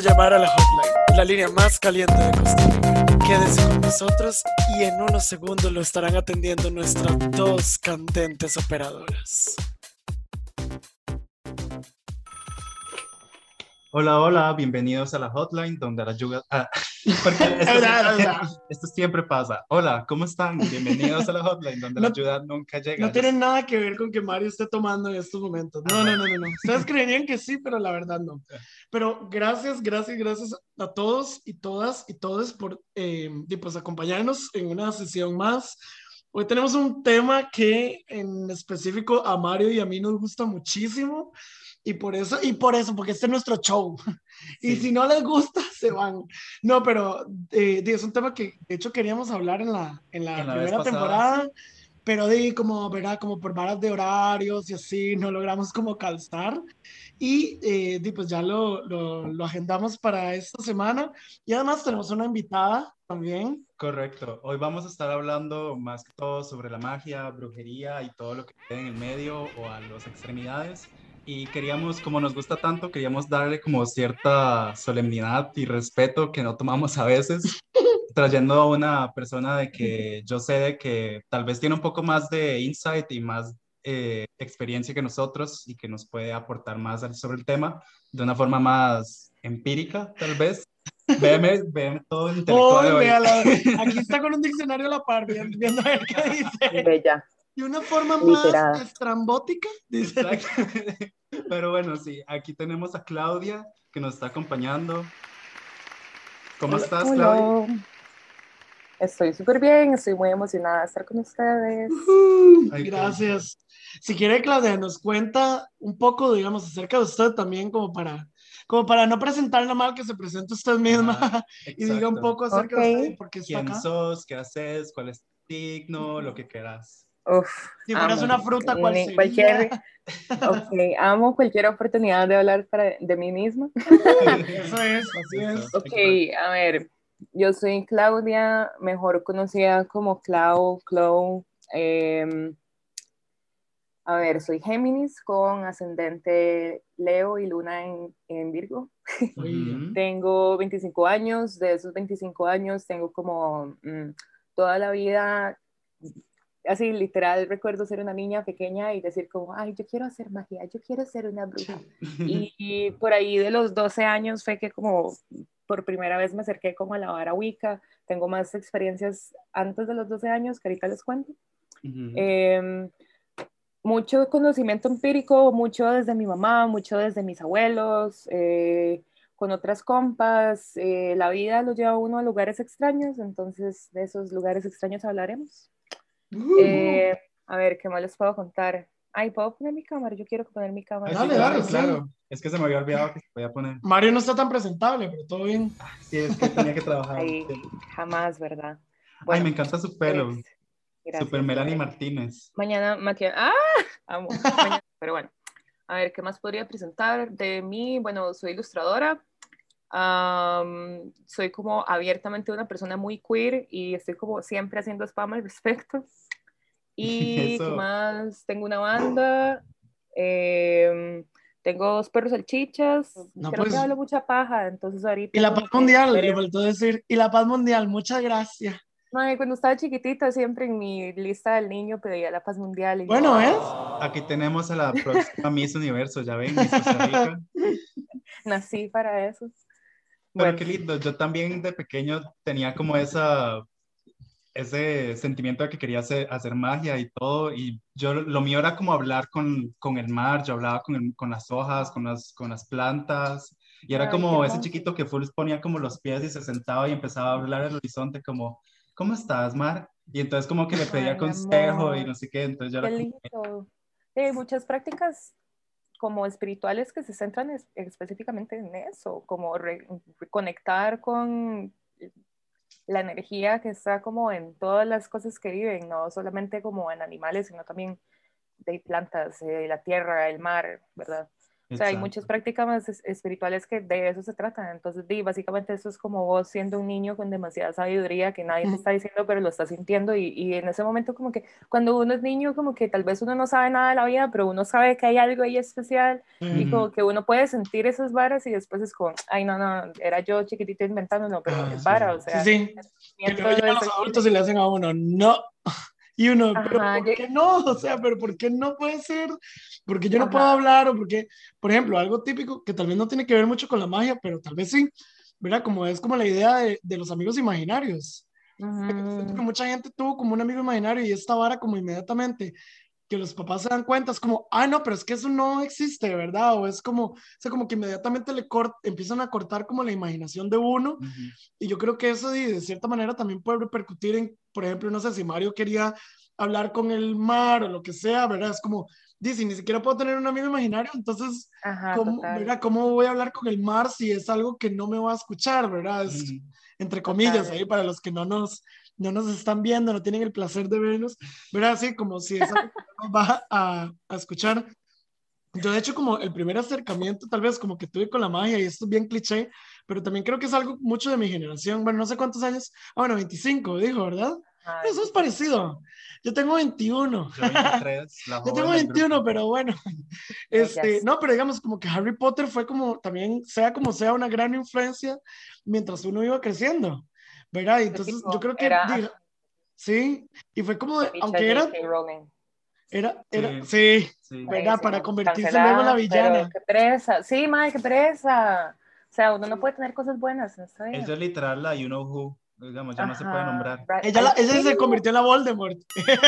llamar a la hotline, la línea más caliente de Costa Rica. Quédense con nosotros y en unos segundos lo estarán atendiendo nuestras dos candentes operadoras. Hola, hola, bienvenidos a la hotline donde la ayuda... Ah, porque esto, esto, siempre pasa. Hola, ¿cómo están? Bienvenidos a la hotline donde la ayuda nunca llega. No tiene nada que ver con que Mario esté tomando en estos momentos. No, no, no, no. no. Ustedes creerían que sí, pero la verdad no. Pero gracias, gracias, gracias a todos y todas y todos por eh, pues, acompañarnos en una sesión más. Hoy tenemos un tema que en específico a Mario y a mí nos gusta muchísimo. Y por eso, y por eso, porque este es nuestro show. Y si no les gusta, se van. No, pero eh, es un tema que de hecho queríamos hablar en la, en la, primera temporada, pero de como, ¿verdad? Como por varas de horarios y así, no logramos como calzar. Y eh, pues ya lo, lo, lo agendamos para esta semana. Y además tenemos una invitada también. Correcto. Hoy vamos a estar hablando más que todo sobre la magia, brujería y todo lo que queda en el medio o a las extremidades y queríamos, como nos gusta tanto, queríamos darle como cierta solemnidad y respeto que no tomamos a veces, trayendo a una persona de que yo sé de que tal vez tiene un poco más de insight y más eh, experiencia que nosotros y que nos puede aportar más sobre el tema de una forma más empírica, tal vez. Véeme, véeme todo el intelectual. Oh, aquí está con un diccionario a la par, viendo a ver qué dice. Bella. De una forma más estrambótica, dice. Pero bueno, sí, aquí tenemos a Claudia que nos está acompañando. ¿Cómo estás, Claudia? Estoy súper bien, estoy muy emocionada de estar con ustedes. gracias. Si quiere, Claudia, nos cuenta un poco, digamos, acerca de usted también, como para, como para no presentarla mal, que se presente usted misma y diga un poco acerca de usted. Porque ¿Quién sos? ¿Qué haces? ¿Cuál es tu signo? Lo que quieras. Uf, si fueras una fruta, ¿cuál sería? Cualquier, ok, amo cualquier oportunidad de hablar para, de mí misma. Eso es, así es. Ok, a ver, yo soy Claudia, mejor conocida como Clau, Clau. Em, a ver, soy Géminis con ascendente Leo y Luna en, en Virgo. tengo 25 años, de esos 25 años tengo como mm, toda la vida así literal recuerdo ser una niña pequeña y decir como, ay, yo quiero hacer magia, yo quiero ser una bruja. Y, por ahí de los 12 años fue que como por primera vez me acerqué como a la vara Wicca. Tengo más experiencias antes de los 12 años que ahorita les cuento. Em, mucho conocimiento empírico, mucho desde mi mamá, mucho desde mis abuelos, eh, con otras compas. Eh, la vida lo lleva uno a lugares extraños, entonces de esos lugares extraños hablaremos. Eh, a ver, ¿qué más les puedo contar? Ay, ¿puedo poner mi cámara? Yo quiero poner mi cámara. dale, dale, claro. Es que se me había olvidado que se podía poner. Mario no está tan presentable, pero todo bien. Ah, sí, es que tenía que trabajar. Ay, jamás, ¿verdad? Ay, me encanta su pelo. Pues, Super Melanie Martínez. Mañana maquillaje. ¡Ah! Amo. pero bueno. A ver, ¿qué más podría presentar de mí? Bueno, soy ilustradora. Soy como abiertamente una persona muy queer y estoy como siempre haciendo spam al respecto. Y ¿qué más? Tengo una banda. Em, tengo dos perros salchichas. No, Creo que pues. hablo mucha paja, entonces ahorita. Y la paz mundial, le faltó decir. Y la paz mundial, muchas gracias. cuando estaba chiquitita, siempre en mi lista del niño pedía la paz mundial. bueno, ¿es? Aquí tenemos a la próxima Miss Universo, ya ven, Nací para eso. Pero qué lindo, yo también de pequeño tenía como esa ese sentimiento de que quería hacer, hacer, magia y todo, y yo lo mío era como hablar con, con el mar, yo hablaba con, con, las hojas, con las, con las plantas, y era como ese chiquito que full ponía como los pies y se sentaba y empezaba a hablar al horizonte como, ¿cómo estás, Mar? Y entonces como que le pedía consejo y no sé qué, entonces yo era Como... Hay muchas prácticas como espirituales que se centran específicamente en eso, como reconectar con la energía que está como en todas las cosas que viven, no solamente como en animales, sino también de plantas, de la tierra, el mar, ¿verdad? O sea, hay muchas prácticas espirituales que de eso se tratan. Entonces, di, básicamente eso es como vos siendo un niño con demasiada sabiduría que nadie te está diciendo, pero lo está sintiendo. Y, y, en ese momento, como que cuando uno es niño, como que tal vez uno no sabe nada de la vida, pero uno sabe que hay algo ahí especial y como que uno puede sentir esas varas y después es como, ay, no, no, era yo chiquitito inventando, no, pero ah, es vara, o sea. Sí, sí. Que los adultos y le hacen a uno, no. Y uno, pero ¿por qué no? O sea, pero ¿por qué no puede ser? Porque yo no puedo hablar o porque, por ejemplo, algo típico que tal vez no tiene que ver mucho con la magia, pero tal vez sí, ¿verdad? Como es como la idea de, de los amigos imaginarios. que mucha gente tuvo como un amigo imaginario y esta vara como inmediatamente que los papás se dan cuenta, es como, ah, no, pero es que eso no existe, ¿verdad? O es como, o sea, como que inmediatamente le empiezan a cortar como la imaginación de uno. Y yo creo que eso de cierta manera también puede repercutir en, por ejemplo, no sé, si Mario quería hablar con el mar o lo que sea, ¿verdad? Es como, dice, ni siquiera puedo tener un amigo imaginario, entonces, ¿cómo, ¿verdad? ¿cómo voy a hablar con el mar si es algo que no me va a escuchar, ¿verdad? Es, entre comillas, ahí para los que no nos, no nos están viendo, no tienen el placer de vernos, ¿verdad? Así como si es algo que no nos va a, a escuchar. Yo, de hecho, como el primer acercamiento, tal vez como que tuve con la magia, y esto es bien cliché, pero también creo que es algo mucho de mi generación. Bueno, no sé cuántos años. Ah, bueno, 25, dijo, ¿verdad? Eso es parecido. Yo tengo 21. Yo, 23, Yo tengo 21, pero bueno. Este, no, pero digamos como que Harry Potter fue como también, sea como sea, una gran influencia mientras uno iba creciendo. ¿Verdad? Entonces yo creo que... sí, y fue como, aunque era... Era, era, sí, sí, ¿verdad? Para convertirse luego en la villana. Qué presa. Sí, madre, qué presa. O sea, uno no puede tener cosas buenas. Eso es literal la You Know Who digamos, ya no se puede nombrar. Ella, ella se convirtió en la Voldemort.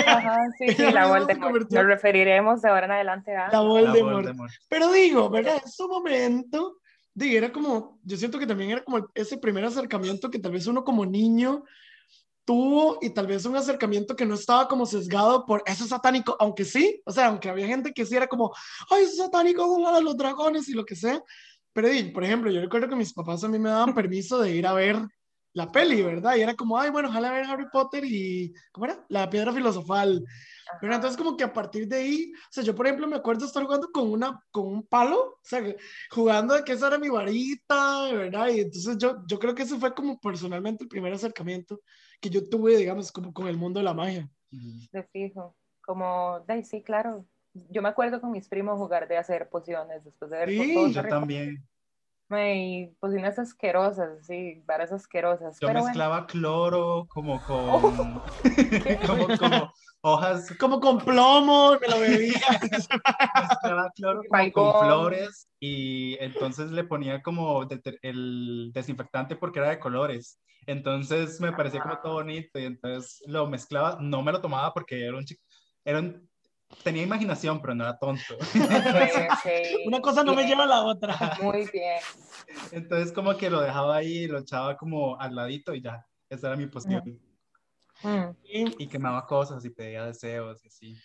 Ajá, sí, sí, la Voldemort. Nos referiremos de ahora en adelante a la Voldemort. Pero digo, ¿verdad? En su momento, digo, era como, yo siento que también era como ese primer acercamiento que tal vez uno como niño tuvo y tal vez un acercamiento que no estaba como sesgado por eso satánico, aunque sí, o sea, aunque había gente que sí era como, ay, eso satánico, a los dragones y lo que sea. Pero, por ejemplo, yo recuerdo que mis papás a mí me daban permiso de ir a ver la peli, ¿verdad? Y era como, ay, bueno, ojalá ver Harry Potter y, ¿cómo era? La piedra filosofal. Pero entonces como que a partir de ahí, o sea, yo por ejemplo me acuerdo estar jugando con, una, con un palo, o sea, jugando de que esa era mi varita, ¿verdad? Y entonces yo, yo creo que ese fue como personalmente el primer acercamiento que yo tuve, digamos, como con el mundo de la magia. De fijo, como, de, sí, claro. Yo me acuerdo con mis primos jugar de hacer pociones después de ver sí, yo también y pociones asquerosas, sí, varas asquerosas. Yo mezclaba cloro como con, como, como, hojas. Como con plomo, me lo bebía. mezclaba cloro como con flores y entonces le ponía como el desinfectante porque era de colores. Entonces me parecía como todo bonito y entonces lo mezclaba, no me lo tomaba porque era un chico, era un tenía imaginación, pero no era tonto. Una cosa no me lleva a la otra. Muy bien. Entonces como que lo dejaba ahí, lo echaba como al ladito y ya, esa era mi posición. Mm. Y, quemaba cosas y pedía deseos y así.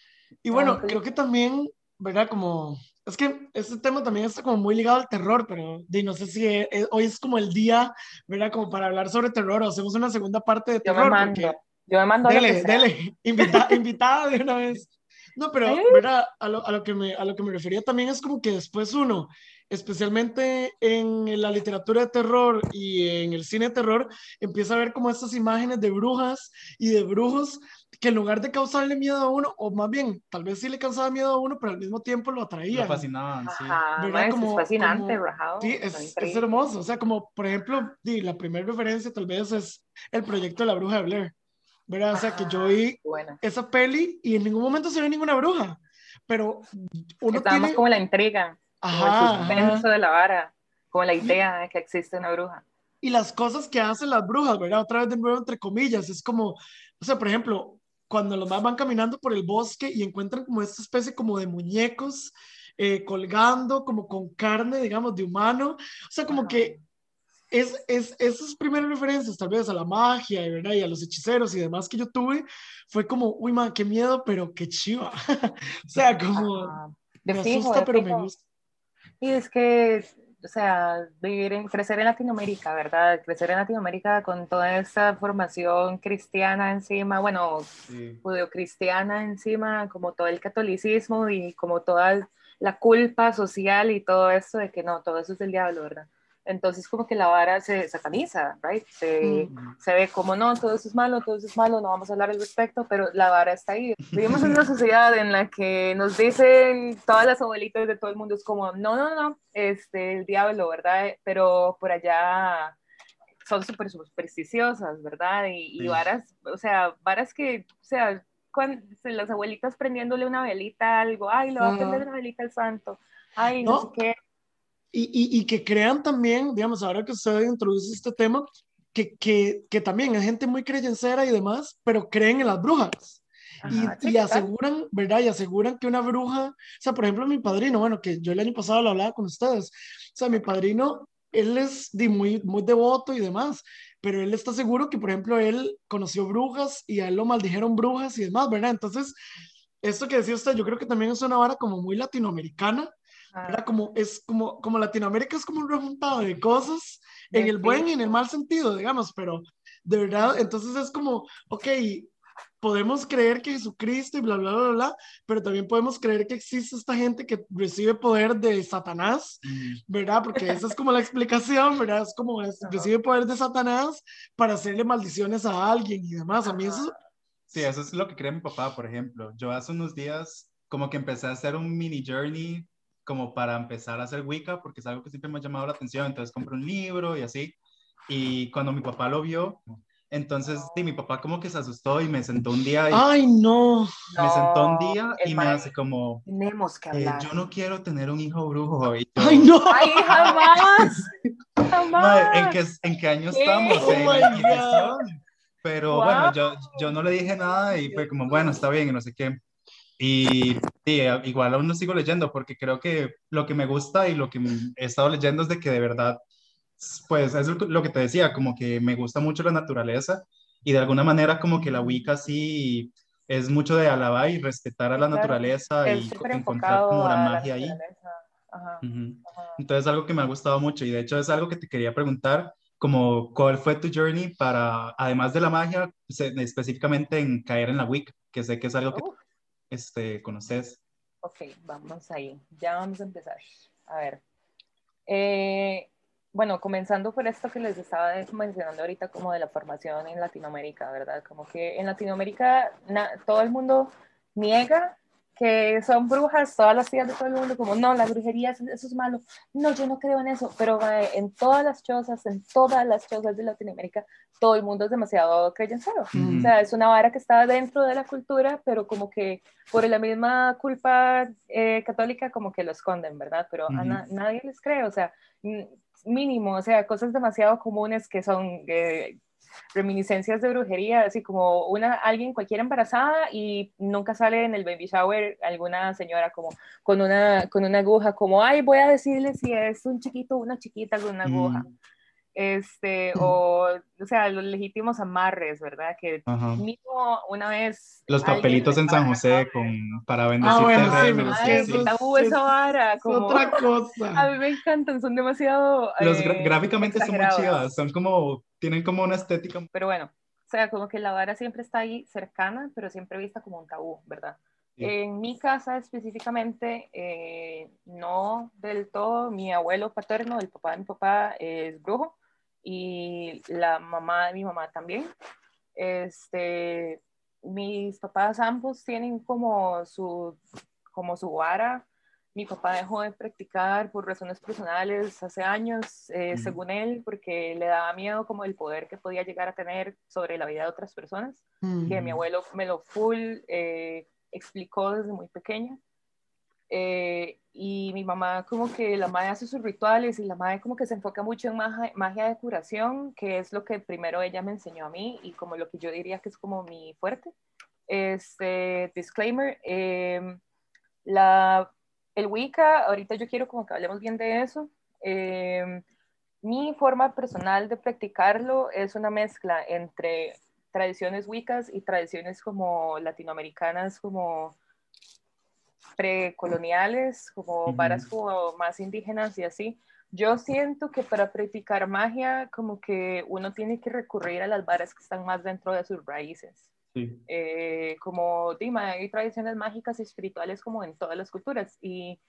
Y bueno, creo que también, ¿verdad? Como, es que este tema también está como muy ligado al terror, pero no sé si e, e, hoy es como el día, ¿verdad? Como para hablar sobre terror o hacemos una segunda parte de terror. Yo me mando. Yo me mando dele, dele, invitada de una vez. No, pero ¿verdad? A, lo, a, lo que me, a lo que me refería también es como que después uno, especialmente en la literatura de terror y en el cine de terror, empieza a ver como estas imágenes de brujas y de brujos que en lugar de causarle miedo a uno, o más bien, tal vez sí le causaba miedo a uno, pero al mismo tiempo lo atraía. Lo fascinaban, sí. Como, es fascinante, Sí, es, es, hermoso. O sea, como por ejemplo, la primera referencia tal vez es el proyecto de la bruja de Blair. ¿Verdad? O sea, que yo vi esa peli y en ningún momento se ve ninguna bruja, pero uno Estábamos como la intriga, como el suspenso de la vara, como la idea de que existe una bruja. Y las cosas que hacen las brujas, ¿verdad? Otra vez de nuevo, entre comillas, es como, o sea, por ejemplo, cuando los más van caminando por el bosque y encuentran como esta especie como de muñecos eh, colgando, como con carne, digamos, de humano, o sea, como que es, es, esas primeras referencias, tal vez a la magia ¿verdad? y a los hechiceros y demás que yo tuve, fue como, uy, man, qué miedo, pero qué chiva. o sea, como, me asusta, pero me gusta. Y es que, o sea, vivir en, crecer en Latinoamérica, ¿verdad? Crecer en Latinoamérica con toda esa formación cristiana encima, bueno, judeocristiana encima, como todo el catolicismo y como toda la culpa social y todo eso de que no, todo eso es del diablo, ¿verdad? Entonces como que la vara se sataniza, right? Se, Mm. se ve como no, todo eso es malo, todo eso es malo, no vamos a hablar al respecto, pero la vara está ahí. Vivimos en una sociedad en la que nos dicen todas las abuelitas de todo el mundo, es como, no, no, no, este, el diablo, ¿verdad? Pero por allá son súper supersticiosas, ¿verdad? Y, varas, o sea, varas que, o sea, cuando, las abuelitas prendiéndole una velita a algo, ay, le va a prender una velita al santo, ay, no, No. sé qué. Y, y, y que crean también, digamos, ahora que usted introduce este tema, que, que, que también hay gente muy creyencera y demás, pero creen en las brujas. Y, Ajá, y total. aseguran, ¿verdad? Y aseguran que una bruja, o sea, por ejemplo, mi padrino, bueno, que yo el año pasado lo hablaba con ustedes, o sea, mi padrino, él es muy, muy devoto y demás, pero él está seguro que, por ejemplo, él conoció brujas y a él lo maldijeron brujas y demás, ¿verdad? Entonces, esto que decía usted, yo creo que también es una vara como muy latinoamericana. ¿Verdad? Como es como, como Latinoamérica es como un rejuntado de cosas en el buen y en el mal sentido, digamos, pero de verdad, entonces es como, ok, podemos creer que Jesucristo y bla, bla, bla, bla, pero también podemos creer que existe esta gente que recibe poder de Satanás, ¿verdad? Porque esa es como la explicación, ¿verdad? Es como es- recibe poder de Satanás para hacerle maldiciones a alguien y demás. A mí eso, Sí, eso es lo que cree mi papá, por ejemplo. Yo hace unos días como que empecé a hacer un mini journey como para empezar a hacer Wicca, porque es algo que siempre me ha llamado la atención. Entonces compré un libro y así. Y cuando mi papá lo vio, entonces sí, mi papá como que se asustó y me sentó un día y ay, no. me sentó un No, día y me hace como, Tenemos que eh, hablar. yo no quiero tener un hijo brujo. Y yo, Ay, no. ¡Ay, jamás! ¡Jamás! Mae, ¿en, qué, ¿En qué año ¿Qué? estamos? Oh en la. Pero Wow. bueno, yo, yo no le dije nada y fue como, bueno, está bien y no sé qué. Y sí, igual aún no sigo leyendo porque creo que lo que me gusta y lo que he estado leyendo es de que de verdad, pues es lo que te decía, como que me gusta mucho la naturaleza y de alguna manera como que la Wicca sí es mucho de alabar y respetar a la Claro, naturaleza y encontrar como la a la magia ahí. Ajá, Ujú. ajá. Entonces es algo que me ha gustado mucho y de hecho es algo que te quería preguntar, como cuál fue tu journey para, además de la magia, se- específicamente en caer en la Wicca, que sé que es algo que Uh, este, conoces. ok, vamos ahí. Ya vamos a empezar. A ver. Eh, bueno, comenzando por esto que les estaba mencionando ahorita, como de la formación en Latinoamérica, ¿verdad? Como que en Latinoamérica todo el mundo niega que son brujas, todas las tías de todo el mundo, como no, la brujería, eso, es malo. No, yo no creo en eso, pero eh, en todas las chozas, en todas las chozas de Latinoamérica, todo el mundo es demasiado creyencero. Ujú. O sea, es una vara que está dentro de la cultura, pero como que por la misma culpa eh, católica, como que lo esconden, ¿verdad? Pero a na- nadie les cree, o sea, mínimo, o sea, cosas demasiado comunes que son eh, reminiscencias de brujería, así como una, alguien cualquiera embarazada y nunca sale en el baby shower alguna señora como con una, con una aguja, como, ay, voy a decirle si es un chiquito o una chiquita con una aguja. Mm, Este, o, o sea, los legítimos amarres, ¿verdad? Que ajá. mismo una vez. Los papelitos en San José con, para bendecir Ah, bueno, sí, terrenos pero y es Ay, que tabú es- esa vara. Es Como, otra a cosa. mí me encantan, son demasiado. Los eh, gráficamente son muy chivas, son como, tienen como una estética. Pero bueno, o sea, como que la vara siempre está ahí cercana, pero siempre vista como un tabú, ¿verdad? Sí. En mi casa específicamente, eh, no del todo, mi abuelo paterno, el papá de mi papá, es brujo y la mamá de mi mamá también. Este, mis papás ambos tienen como su, como su vara. Mi papá dejó de practicar por razones personales hace años, eh, Ujú. según él, porque le daba miedo como el poder que podía llegar a tener sobre la vida de otras personas Mm. que mi abuelo me lo full eh, explicó desde muy pequeña. Eh, y mi mamá como que la madre hace sus rituales y la madre como que se enfoca mucho en magia, magia de curación, que es lo que primero ella me enseñó a mí y como lo que yo diría que es como mi fuerte. Este, disclaimer, eh, la, el Wicca, ahorita yo quiero como que hablemos bien de eso. Eh, mi forma personal de practicarlo es una mezcla entre tradiciones wiccas y tradiciones como latinoamericanas, como precoloniales, como varas como más indígenas y así. Yo siento que para practicar magia, como que uno tiene que recurrir a las varas que están más dentro de sus raíces. Sí. Eh, como Dima, hay tradiciones mágicas y espirituales como en todas las culturas y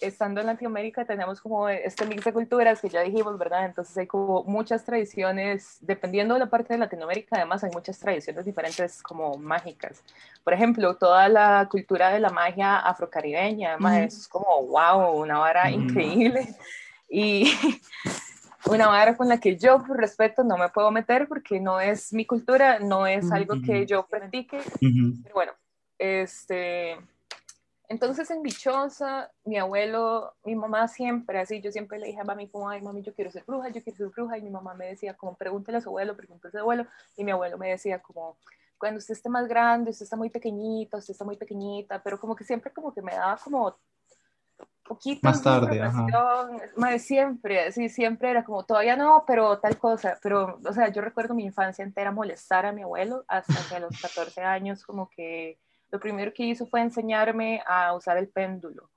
estando en Latinoamérica tenemos como este mix de culturas que ya dijimos, ¿verdad? Entonces hay como muchas tradiciones, dependiendo de la parte de Latinoamérica, además hay muchas tradiciones diferentes como mágicas. Por ejemplo, toda la cultura de la magia afrocaribeña, además es como, wow, una vara increíble. Y una vara con la que yo, por respeto, no me puedo meter porque no es mi cultura, no es algo que yo practique. Pero bueno, este entonces en Bichosa, mi abuelo, mi mamá siempre así, yo siempre le dije a mami como, ay mami, yo quiero ser bruja, yo quiero ser bruja, y mi mamá me decía como, pregúntale a su abuelo, pregúntale a su abuelo, y mi abuelo me decía como, cuando usted esté más grande, usted está muy pequeñita, usted está muy pequeñita, pero como que siempre como que me daba como poquito más tarde, ajá. Más siempre, sí, siempre era como, todavía no, pero tal cosa, pero, o sea, yo recuerdo mi infancia entera molestar a mi abuelo hasta que a los 14 años como que lo primero que hizo fue enseñarme a usar el péndulo.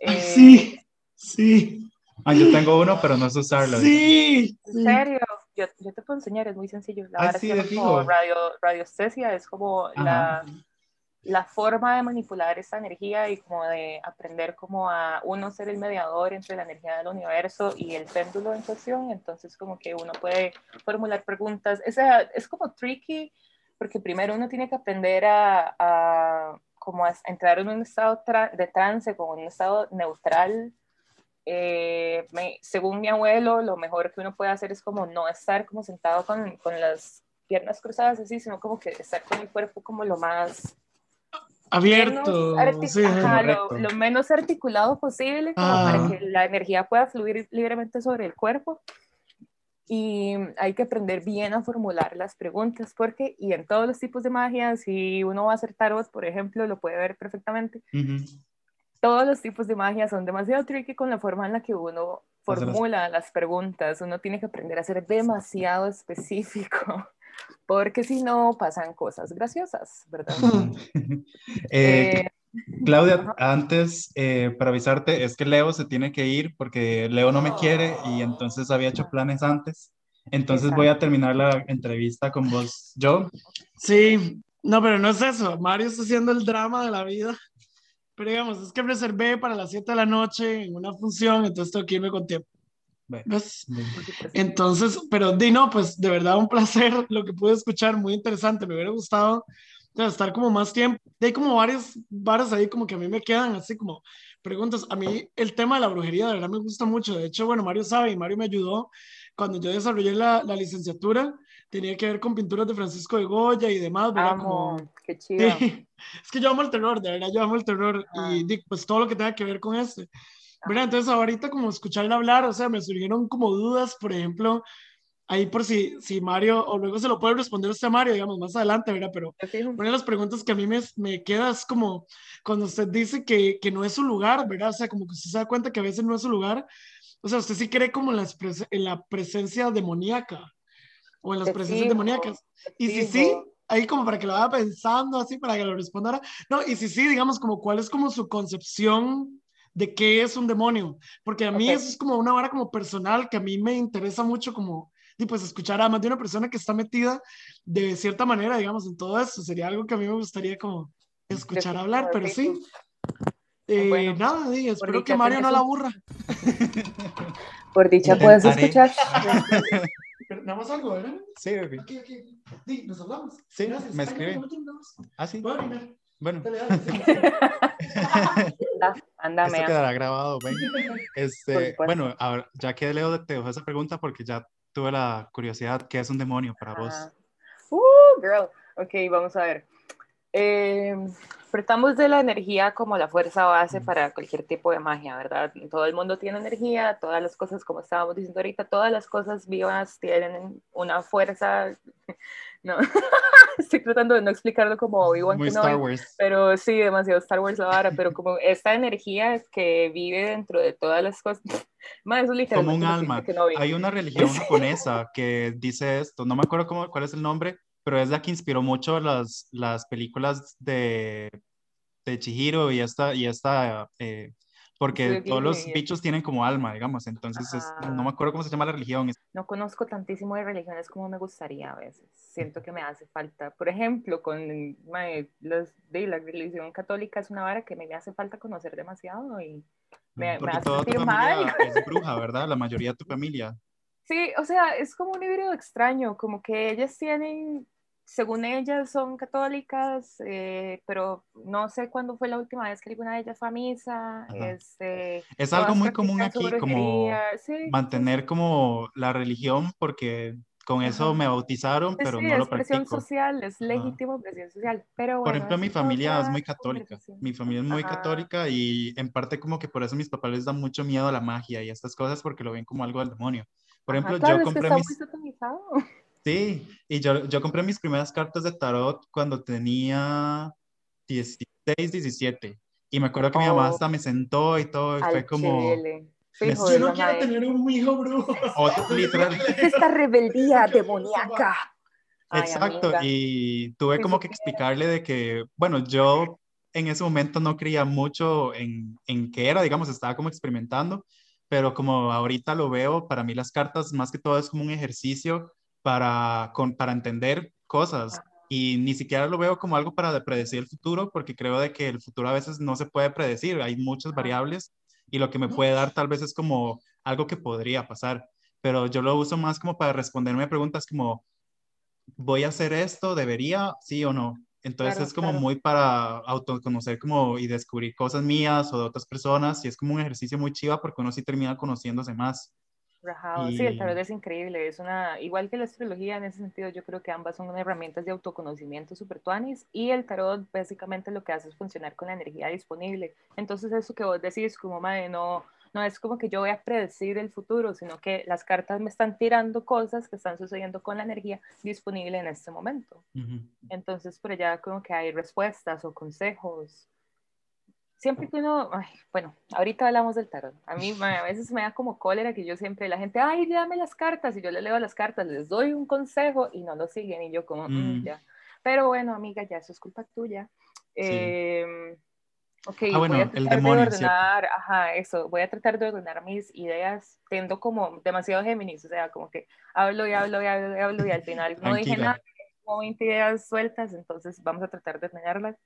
sí, eh, sí. Ah, yo tengo uno, pero no sé usarlo. Sí. ¿En serio? Yo, yo te puedo enseñar, es muy sencillo. La ah, sí, es como radio, radiestesia, es como la, la, forma de manipular esta energía y como de aprender como a uno ser el mediador entre la energía del universo y el péndulo en cuestión. Entonces como que uno puede formular preguntas. Es, es como tricky porque primero uno tiene que aprender a, como a entrar en un estado de trance, como un estado neutral. Eh, según mi abuelo, lo mejor que uno puede hacer es como no estar como sentado con, con las piernas cruzadas así, sino como que estar con el cuerpo como lo más abierto, lo, menos articulado posible, como para ah. que la energía pueda fluir libremente sobre el cuerpo y hay que aprender bien a formular las preguntas porque y en todos los tipos de magia si uno va a hacer tarot por ejemplo lo puede ver perfectamente todos los tipos de magia son demasiado tricky con la forma en la que uno formula las preguntas. Uno tiene que aprender a ser demasiado específico porque si no pasan cosas graciosas verdad eh, eh, Claudia, antes, eh, para avisarte, es que Leo se tiene que ir porque Leo no me quiere y entonces había hecho planes antes. Entonces voy a terminar la entrevista con vos, yo. Sí, no, pero no es eso. Mario está haciendo el drama de la vida. Pero digamos, es que reservé para las 7 de la noche en una función, entonces tengo que irme con tiempo. Entonces, pero di no, pues de verdad un placer lo que pude escuchar, muy interesante. Me hubiera gustado estar como más tiempo. Hay como varias varas ahí como que a mí me quedan así como preguntas. A mí el tema de la brujería de verdad me gusta mucho. De hecho, bueno, Mario sabe y Mario me ayudó cuando yo desarrollé la, la licenciatura. Tenía que ver con pinturas de Francisco de Goya y demás. ¿verdad? Amo, qué chido. Es que yo amo el terror, de verdad, yo amo el terror y pues todo lo que tenga que ver con este. ¿verdad? Entonces ahorita como escucharle hablar, o sea, me surgieron como dudas, por ejemplo, ahí por si, si Mario, o luego se lo puede responder usted Mario, digamos, más adelante, ¿verdad? Pero una de las preguntas que a mí me, me queda es como cuando usted dice que, que, no es su lugar, ¿verdad? O sea, como que usted se da cuenta que a veces no es su lugar. O sea, usted sí cree como en la, en la presencia demoníaca o en las presencias demoníacas. Y si sí, ahí como para que lo vaya pensando, así, para que lo responda. No, y si sí, digamos, como cuál es como su concepción de qué es un demonio, porque a mí eso es como una vara como personal que a mí me interesa mucho como y pues escuchar a más de una persona que está metida de cierta manera, digamos, en todo eso, sería algo que a mí me gustaría como escuchar hablar, pero sí. Eh, nada, espero que Mario no la aburra. Por dicha puedes escuchar. Nada más algo, ¿verdad? Sí, bebé. Sí, nos hablamos. Sí, me escribe. Ah, sí. Bueno. Ándame. Esto quedará grabado, ven. Este, bueno, ahora, ya que Leo te dejó esa pregunta porque ya tuve la curiosidad, ¿qué es un demonio para vos? Uh, girl. Ok, vamos a ver. Eh, tratamos de la energía como la fuerza base para cualquier tipo de magia, ¿verdad? Todo el mundo tiene energía, todas las cosas, como estábamos diciendo ahorita, todas las cosas vivas tienen una fuerza no, estoy tratando de no explicarlo como Obi-Wan pero sí, demasiado Star Wars ahora, pero como esta energía que vive dentro de todas las cosas, más como un alma. Hay una religión japonesa que dice esto, no me acuerdo cómo, cuál es el nombre, pero es la que inspiró mucho las, las películas de, de Chihiro y esta, y esta eh, porque Sí, todos los bichos tienen como alma, digamos, entonces es- no me acuerdo cómo se llama la religión. No conozco tantísimo de religiones como me gustaría a veces. Siento que me hace falta. Por ejemplo, con mae, los, de la religión católica es una vara que me hace falta conocer demasiado y me, me porque hace sentir mal. es bruja, ¿verdad? La mayoría de tu familia. Sí, o sea, es como un híbrido extraño, como que ellas tienen, según ellas son católicas, eh, pero no sé cuándo fue la última vez que alguna de ellas fue a misa. Este, Es algo muy común aquí, como sí, mantener como la religión, porque con eso Ajá. me bautizaron, Sí, pero sí, no lo es presión practico. social, es legítimo presión social, pero Por ejemplo, mi familia es muy católica. Mi familia es muy Ajá. católica y en parte como que por eso mis papás les dan mucho miedo a la magia y a estas cosas porque lo ven como algo del demonio. Por ejemplo, claro, yo es que compré está mis... muy satanizado. Sí, y yo, yo compré mis primeras cartas de tarot cuando tenía 16, 17. Y me acuerdo que mi mamá Oh. hasta me sentó y todo, y fue como... me- Yo no quiero tener un hijo brujo. Otro, literal. Esta rebeldía demoníaca. Ay, Exacto, amiga. y tuve como que explicarle de que, bueno, yo en ese momento no creía mucho en, en qué era, digamos, estaba como experimentando, pero como ahorita lo veo, para mí las cartas más que todo es como un ejercicio para, con, para entender cosas y ni siquiera lo veo como algo para predecir el futuro, porque creo de que el futuro a veces no se puede predecir, hay muchas variables y lo que me puede dar tal vez es como algo que podría pasar, pero yo lo uso más como para responderme preguntas como voy a hacer esto, debería, sí o no. Entonces Claro, es como claro. muy para autoconocer como y descubrir cosas mías o de otras personas y es como un ejercicio muy chiva porque uno sí termina conociéndose más. Rajado. Sí, el Y- tarot es increíble, es una, igual que la astrología en ese sentido, yo creo que ambas son herramientas de autoconocimiento super tuanis y el tarot básicamente lo que hace es funcionar con la energía disponible. Entonces eso que vos decís como madre, no, no es como que yo voy a predecir el futuro, sino que las cartas me están tirando cosas que están sucediendo con la energía disponible en este momento. Ujú. Entonces por allá como que hay respuestas o consejos. Siempre que uno, ay, bueno, ahorita hablamos del tarot. A mí a veces me da como cólera que yo siempre, la gente, ay, dame las cartas, y yo le leo las cartas, les doy un consejo y no lo siguen, y yo como, "Mm, Mm. ya. Pero bueno, amiga, ya eso es culpa tuya. Eh, ok, Ah, bueno, voy a el tratar demonio, de ¿cierto? ordenar, ajá, eso, voy a tratar de ordenar mis ideas, tendo como demasiado Géminis, o sea, como que hablo y hablo y hablo y hablo y al final no dije nada, como 20 ideas sueltas, entonces vamos a tratar de ordenarlas.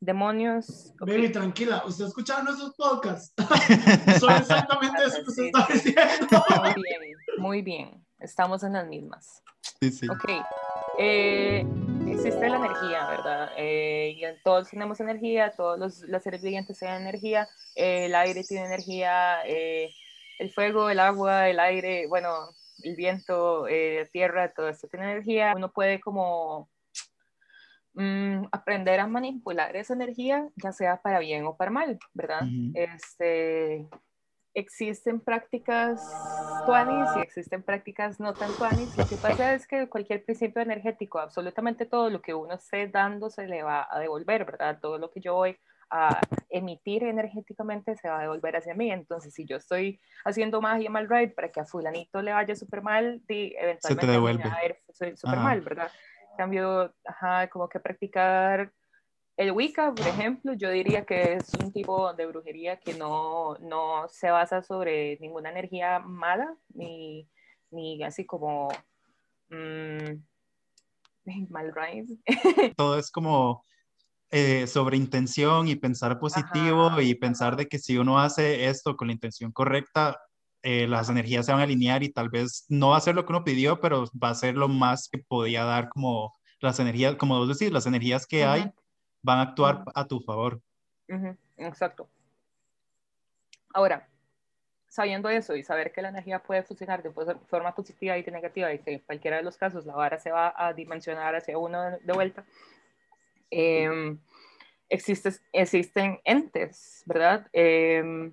Demonios, ok, Baby, tranquila, usted ha escuchado nuestros podcasts. Son exactamente eso que usted está diciendo. muy bien, muy bien, estamos en las mismas. Sí, sí. Ok, eh, existe la energía, ¿verdad? Eh, y todos tenemos energía, todos los, los seres vivientes tienen energía, eh, el aire tiene energía, eh, el fuego, el agua, el aire, bueno, el viento, eh, la tierra, todo esto tiene energía. Uno puede como mm, aprender a manipular esa energía, ya sea para bien o para mal, ¿verdad? Ujú. Este, existen prácticas tuanis y existen prácticas no tan tuanis. Lo que pasa es que cualquier principio energético, absolutamente todo lo que uno esté dando se le va a devolver, ¿verdad? Todo lo que yo voy a emitir energéticamente se va a devolver hacia mí. Entonces, si yo estoy haciendo magia mal right para que a fulanito le vaya súper mal, eventualmente mí me devuelve. va a su- súper mal, ¿verdad? Cambio, ajá, como que practicar el Wicca, por ejemplo, yo diría que es un tipo de brujería que no, no se basa sobre ninguna energía mala, ni, ni así como mm, mal. Todo es como eh, sobre intención y pensar positivo Ajá, y pensar de que si uno hace esto con la intención correcta, eh, las energías se van a alinear y tal vez no va a ser lo que uno pidió, pero va a ser lo más que podía dar como las energías, como vos decís, las energías que hay van a actuar a tu favor. Exacto. Ahora, sabiendo eso y saber que la energía puede funcionar de pos- forma positiva y negativa y que en cualquiera de los casos la vara se va a dimensionar hacia uno de, vuelta, em, existe- existen entes, ¿verdad? Em,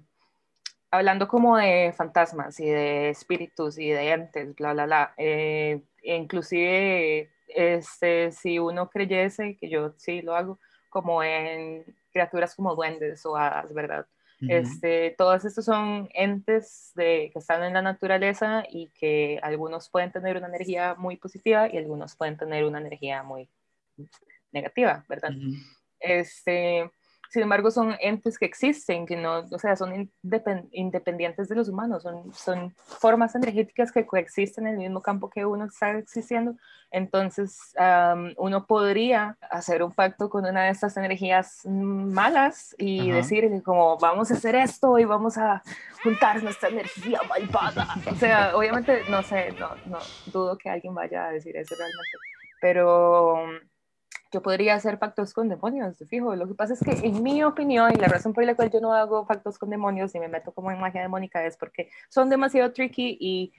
hablando como de fantasmas y de espíritus y de entes, bla, bla, bla. eh, inclusive, este, si uno creyese, que yo sí lo hago, como en criaturas como duendes o hadas, ¿verdad? Ujú. Este, todos estos son entes de, que están en la naturaleza y que algunos pueden tener una energía muy positiva y algunos pueden tener una energía muy negativa, ¿verdad? Ujú. Este, sin embargo son entes que existen, que no, o sea, son independientes de los humanos, son, son formas energéticas que coexisten en el mismo campo que uno está existiendo. Entonces, uno podría hacer un pacto con una de estas energías malas y decirle como, vamos a hacer esto y vamos a juntar nuestra energía malvada. O sea, obviamente, no sé, no, no dudo que alguien vaya a decir eso realmente, pero yo podría hacer pactos con demonios, fijo. Lo que pasa es que, en mi opinión, y la razón por la cual yo no hago pactos con demonios y me meto como en magia demónica es porque son demasiado tricky y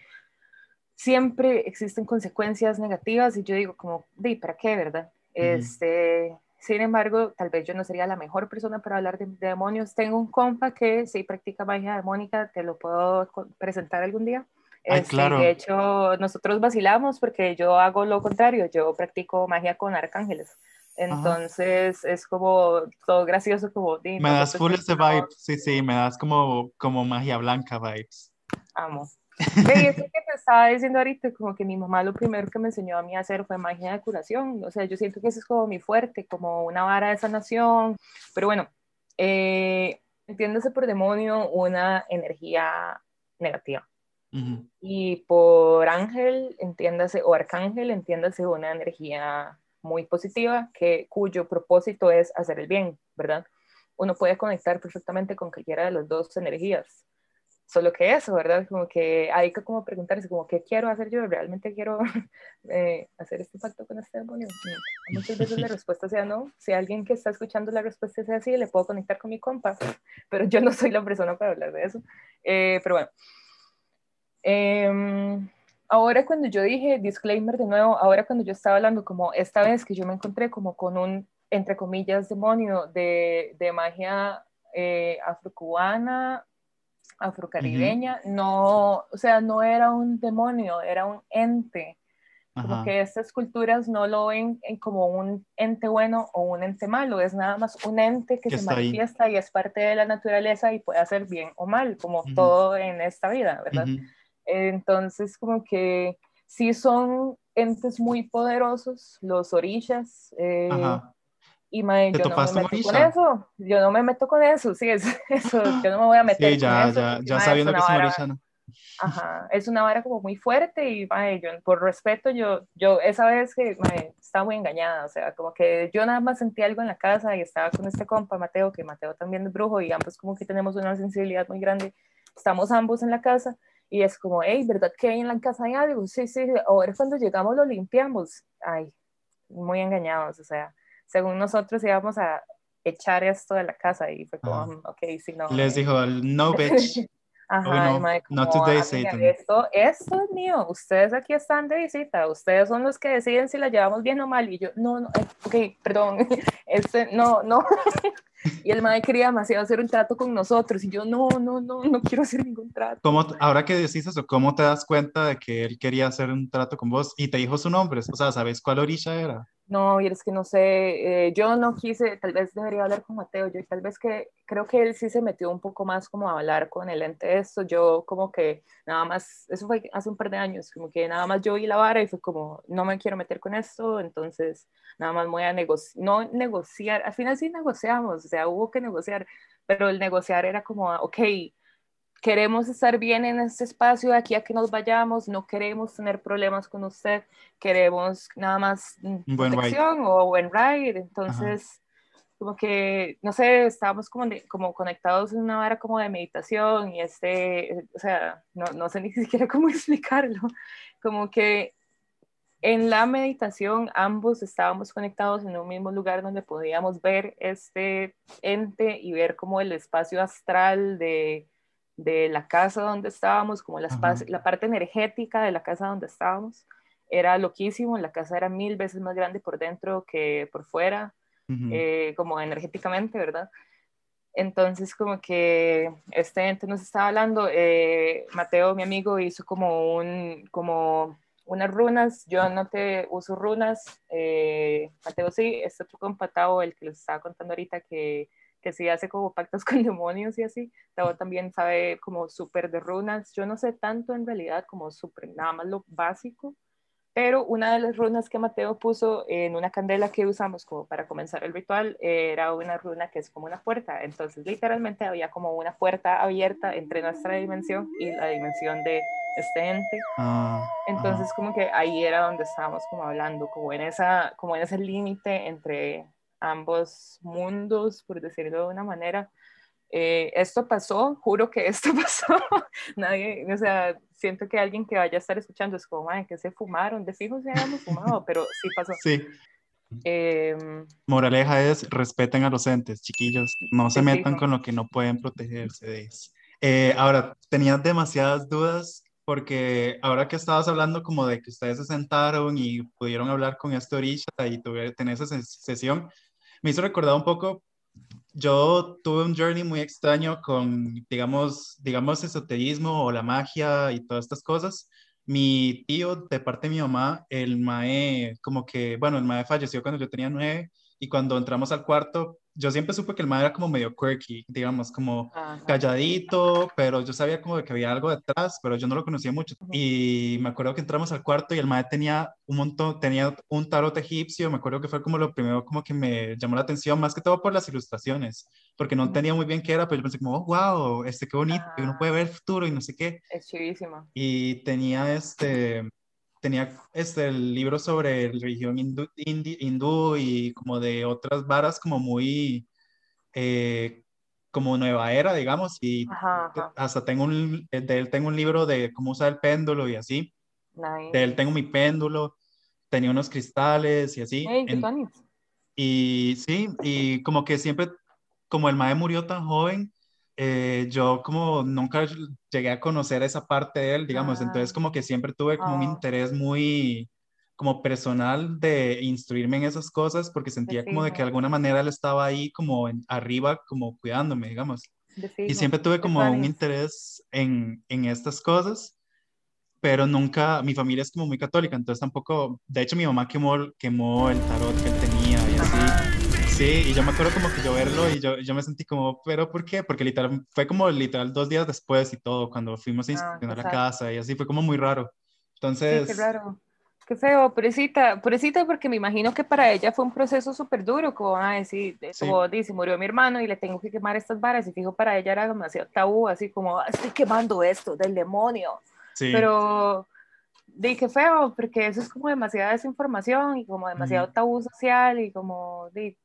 siempre existen consecuencias negativas. Y yo digo, como, ¿de para qué, verdad? Este. Sin embargo, tal vez yo no sería la mejor persona para hablar de, demonios. Tengo un compa que sí practica magia demónica, te lo puedo presentar algún día. Este, claro. De hecho, nosotros vacilamos porque yo hago lo contrario, yo practico magia con arcángeles. Entonces es como todo gracioso, como... Me das full ese vibe, sí, sí, me das como, como magia blanca vibes. Amo. Y eso que te estaba diciendo ahorita, como que mi mamá lo primero que me enseñó a mí a hacer fue magia de curación. O sea, yo siento que eso es como mi fuerte, como una vara de sanación. Pero bueno, eh, entiéndase por demonio una energía negativa. Y por ángel, entiéndase, o arcángel, entiéndase una energía muy positiva que, cuyo propósito es hacer el bien, ¿verdad? Uno puede conectar perfectamente con cualquiera de las dos energías. Solo que eso, ¿verdad? Como que hay que como preguntarse, como, ¿qué quiero hacer yo? ¿Realmente quiero eh, hacer este pacto con este demonio? Muchas veces la respuesta sea no. Si alguien que está escuchando la respuesta sea así, le puedo conectar con mi compa, pero yo no soy la persona para hablar de eso. Eh, pero bueno, Em, ahora cuando yo dije, disclaimer de nuevo, ahora cuando yo estaba hablando como esta vez que yo me encontré como con un, entre comillas, demonio de, de magia eh, afrocubana, afrocaribeña, no, o sea, no era un demonio, era un ente. Como que estas culturas no lo ven como un ente bueno o un ente malo, es nada más un ente que, se manifiesta y es parte de la naturaleza y puede hacer bien o mal, como todo en esta vida, ¿verdad? Entonces, como que sí son entes muy poderosos, los orillas. Eh, y mae, yo no me meto con eso. Yo no me meto con eso, sí, es eso. Yo no me voy a meter sí, ya, con eso. Ya, ya sabiendo que es un orisha, ¿no? Ajá, es una vara como muy fuerte y mae, yo, por respeto, yo, yo esa vez que mae, estaba muy engañada, o sea, como que yo nada más sentí algo en la casa y estaba con este compa, Mateo, que Mateo también es brujo y ambos como que tenemos una sensibilidad muy grande, estamos ambos en la casa y es como, hey, ¿verdad que hay en la casa hay algo? Sí, sí, ahora cuando llegamos lo limpiamos. Ay, muy engañados, o sea, según nosotros íbamos a echar esto de la casa y fue como, mm, ok, sí, no. Les dijo, no, bitch. Ajá, no, no today, Satan. Esto, esto es mío, ustedes aquí están de visita, ustedes son los que deciden si la llevamos bien o mal. Y yo, no, no, eh, ok, perdón, este, no, no. Y el madre quería demasiado hacer un trato con nosotros y yo no, no, no, no quiero hacer ningún trato. ¿Cómo, ahora que decís eso, ¿cómo te das cuenta de que él quería hacer un trato con vos y te dijo su nombre? O sea, ¿sabes cuál orilla era? No, y es que no sé, eh, yo no quise, tal vez debería hablar con Mateo, yo tal vez que creo que él sí se metió un poco más como a hablar con el ente esto, yo como que nada más, eso fue hace un par de años, como que nada más yo vi la vara y fue como, no me quiero meter con esto, entonces nada más voy a negociar, no negociar, al final sí negociamos, o sea, hubo que negociar, pero el negociar era como, ok, queremos estar bien en este espacio, de aquí a que nos vayamos, no queremos tener problemas con usted, queremos nada más protección o buen ride, entonces como que, no sé, estábamos como, como conectados en una hora como de meditación y este, o sea, no, no sé ni siquiera cómo explicarlo, como que en la meditación ambos estábamos conectados en un mismo lugar donde podíamos ver este ente y ver como el espacio astral de, de la casa donde estábamos, como la, la parte energética de la casa donde estábamos. Era loquísimo, la casa era mil veces más grande por dentro que por fuera, eh, como energéticamente, ¿verdad? Entonces, como que este ente nos estaba hablando, eh, Mateo, mi amigo, hizo como un, como unas runas, yo no te uso runas, eh, Mateo sí, este otro compatado, el que les estaba contando ahorita, que que sí hace como pactos con demonios y así. Tavo también sabe como súper de runas. Yo no sé tanto en realidad como súper, nada más lo básico. pero una de las runas que Mateo puso en una candela que usamos como para comenzar el ritual era una runa que es como una puerta. Entonces, literalmente había como una puerta abierta entre nuestra dimensión y la dimensión de este ente. Ah, Entonces, como que ahí era donde estábamos como hablando, como en, esa, como en ese límite entre ambos mundos, por decirlo de una manera. Eh, esto pasó, juro que esto pasó. Nadie, o sea, siento que alguien que vaya a estar escuchando es como, madre, que se fumaron, de fijo se habíamos fumado, pero sí pasó. sí. Em, Moraleja es respeten a los entes, chiquillos. No se metan fijo. con lo que no pueden protegerse de eso. Eh, ahora, tenía demasiadas dudas porque ahora que estabas hablando como de que ustedes se sentaron y pudieron hablar con este Orisha y tener esa ses- sesión, me hizo recordar un poco, yo tuve un journey muy extraño con, digamos, digamos, esoterismo o la magia y todas estas cosas. Mi tío, de parte de mi mamá, el mae, como que, bueno, el mae falleció cuando yo tenía nueve y cuando entramos al cuarto, yo siempre supe que el mae era como medio quirky, digamos, como ajá. calladito, pero yo sabía como de que había algo detrás, pero yo no lo conocía mucho. Y me acuerdo que entramos al cuarto y el mae tenía un montón, tenía un tarot egipcio, me acuerdo que fue como lo primero como que me llamó la atención, más que todo por las ilustraciones, porque no entendía muy bien qué era, pero yo pensé como, oh, wow, este qué bonito, que uno Ah. puede ver el futuro y no sé qué. Es chivísimo. Y tenía este, tenía este el libro sobre religión hindú, y como de otras varas como muy, eh, como nueva era, digamos, y Ajá, ajá. hasta tengo un, de él tengo un libro de cómo usar el péndulo y así, Nice. de él tengo mi péndulo, tenía unos cristales y así, Hey, en- y sí, y como que siempre, como el mae murió tan joven, eh, yo como nunca llegué a conocer esa parte de él, digamos, entonces Ah. como que siempre tuve como un Oh. interés muy como personal de instruirme en esas cosas porque sentía como de que de alguna manera él estaba ahí como en- arriba, como cuidándome, digamos. Y siempre tuve como un interés en, en estas cosas, pero nunca, mi familia es como muy católica, entonces tampoco, de hecho mi mamá quemó, quemó el tarot que Sí, y yo me acuerdo como que yo verlo y yo, yo me sentí como, ¿pero por qué? Porque literal, fue como literal dos días después y todo, cuando fuimos a Ah, inspeccionar la exacto. casa y así, fue como muy raro. Sí, Entonces, qué raro. Qué feo, pobrecita, pobrecita, porque me imagino que para ella fue un proceso súper duro, como van a decir, de- Sí. como dice, murió mi hermano y le tengo que quemar estas varas, y fijo, para ella era demasiado tabú, así como, "Ah, estoy quemando esto del demonio, sí, pero di qué feo, porque eso es como demasiada desinformación y como demasiado tabú social y como, di,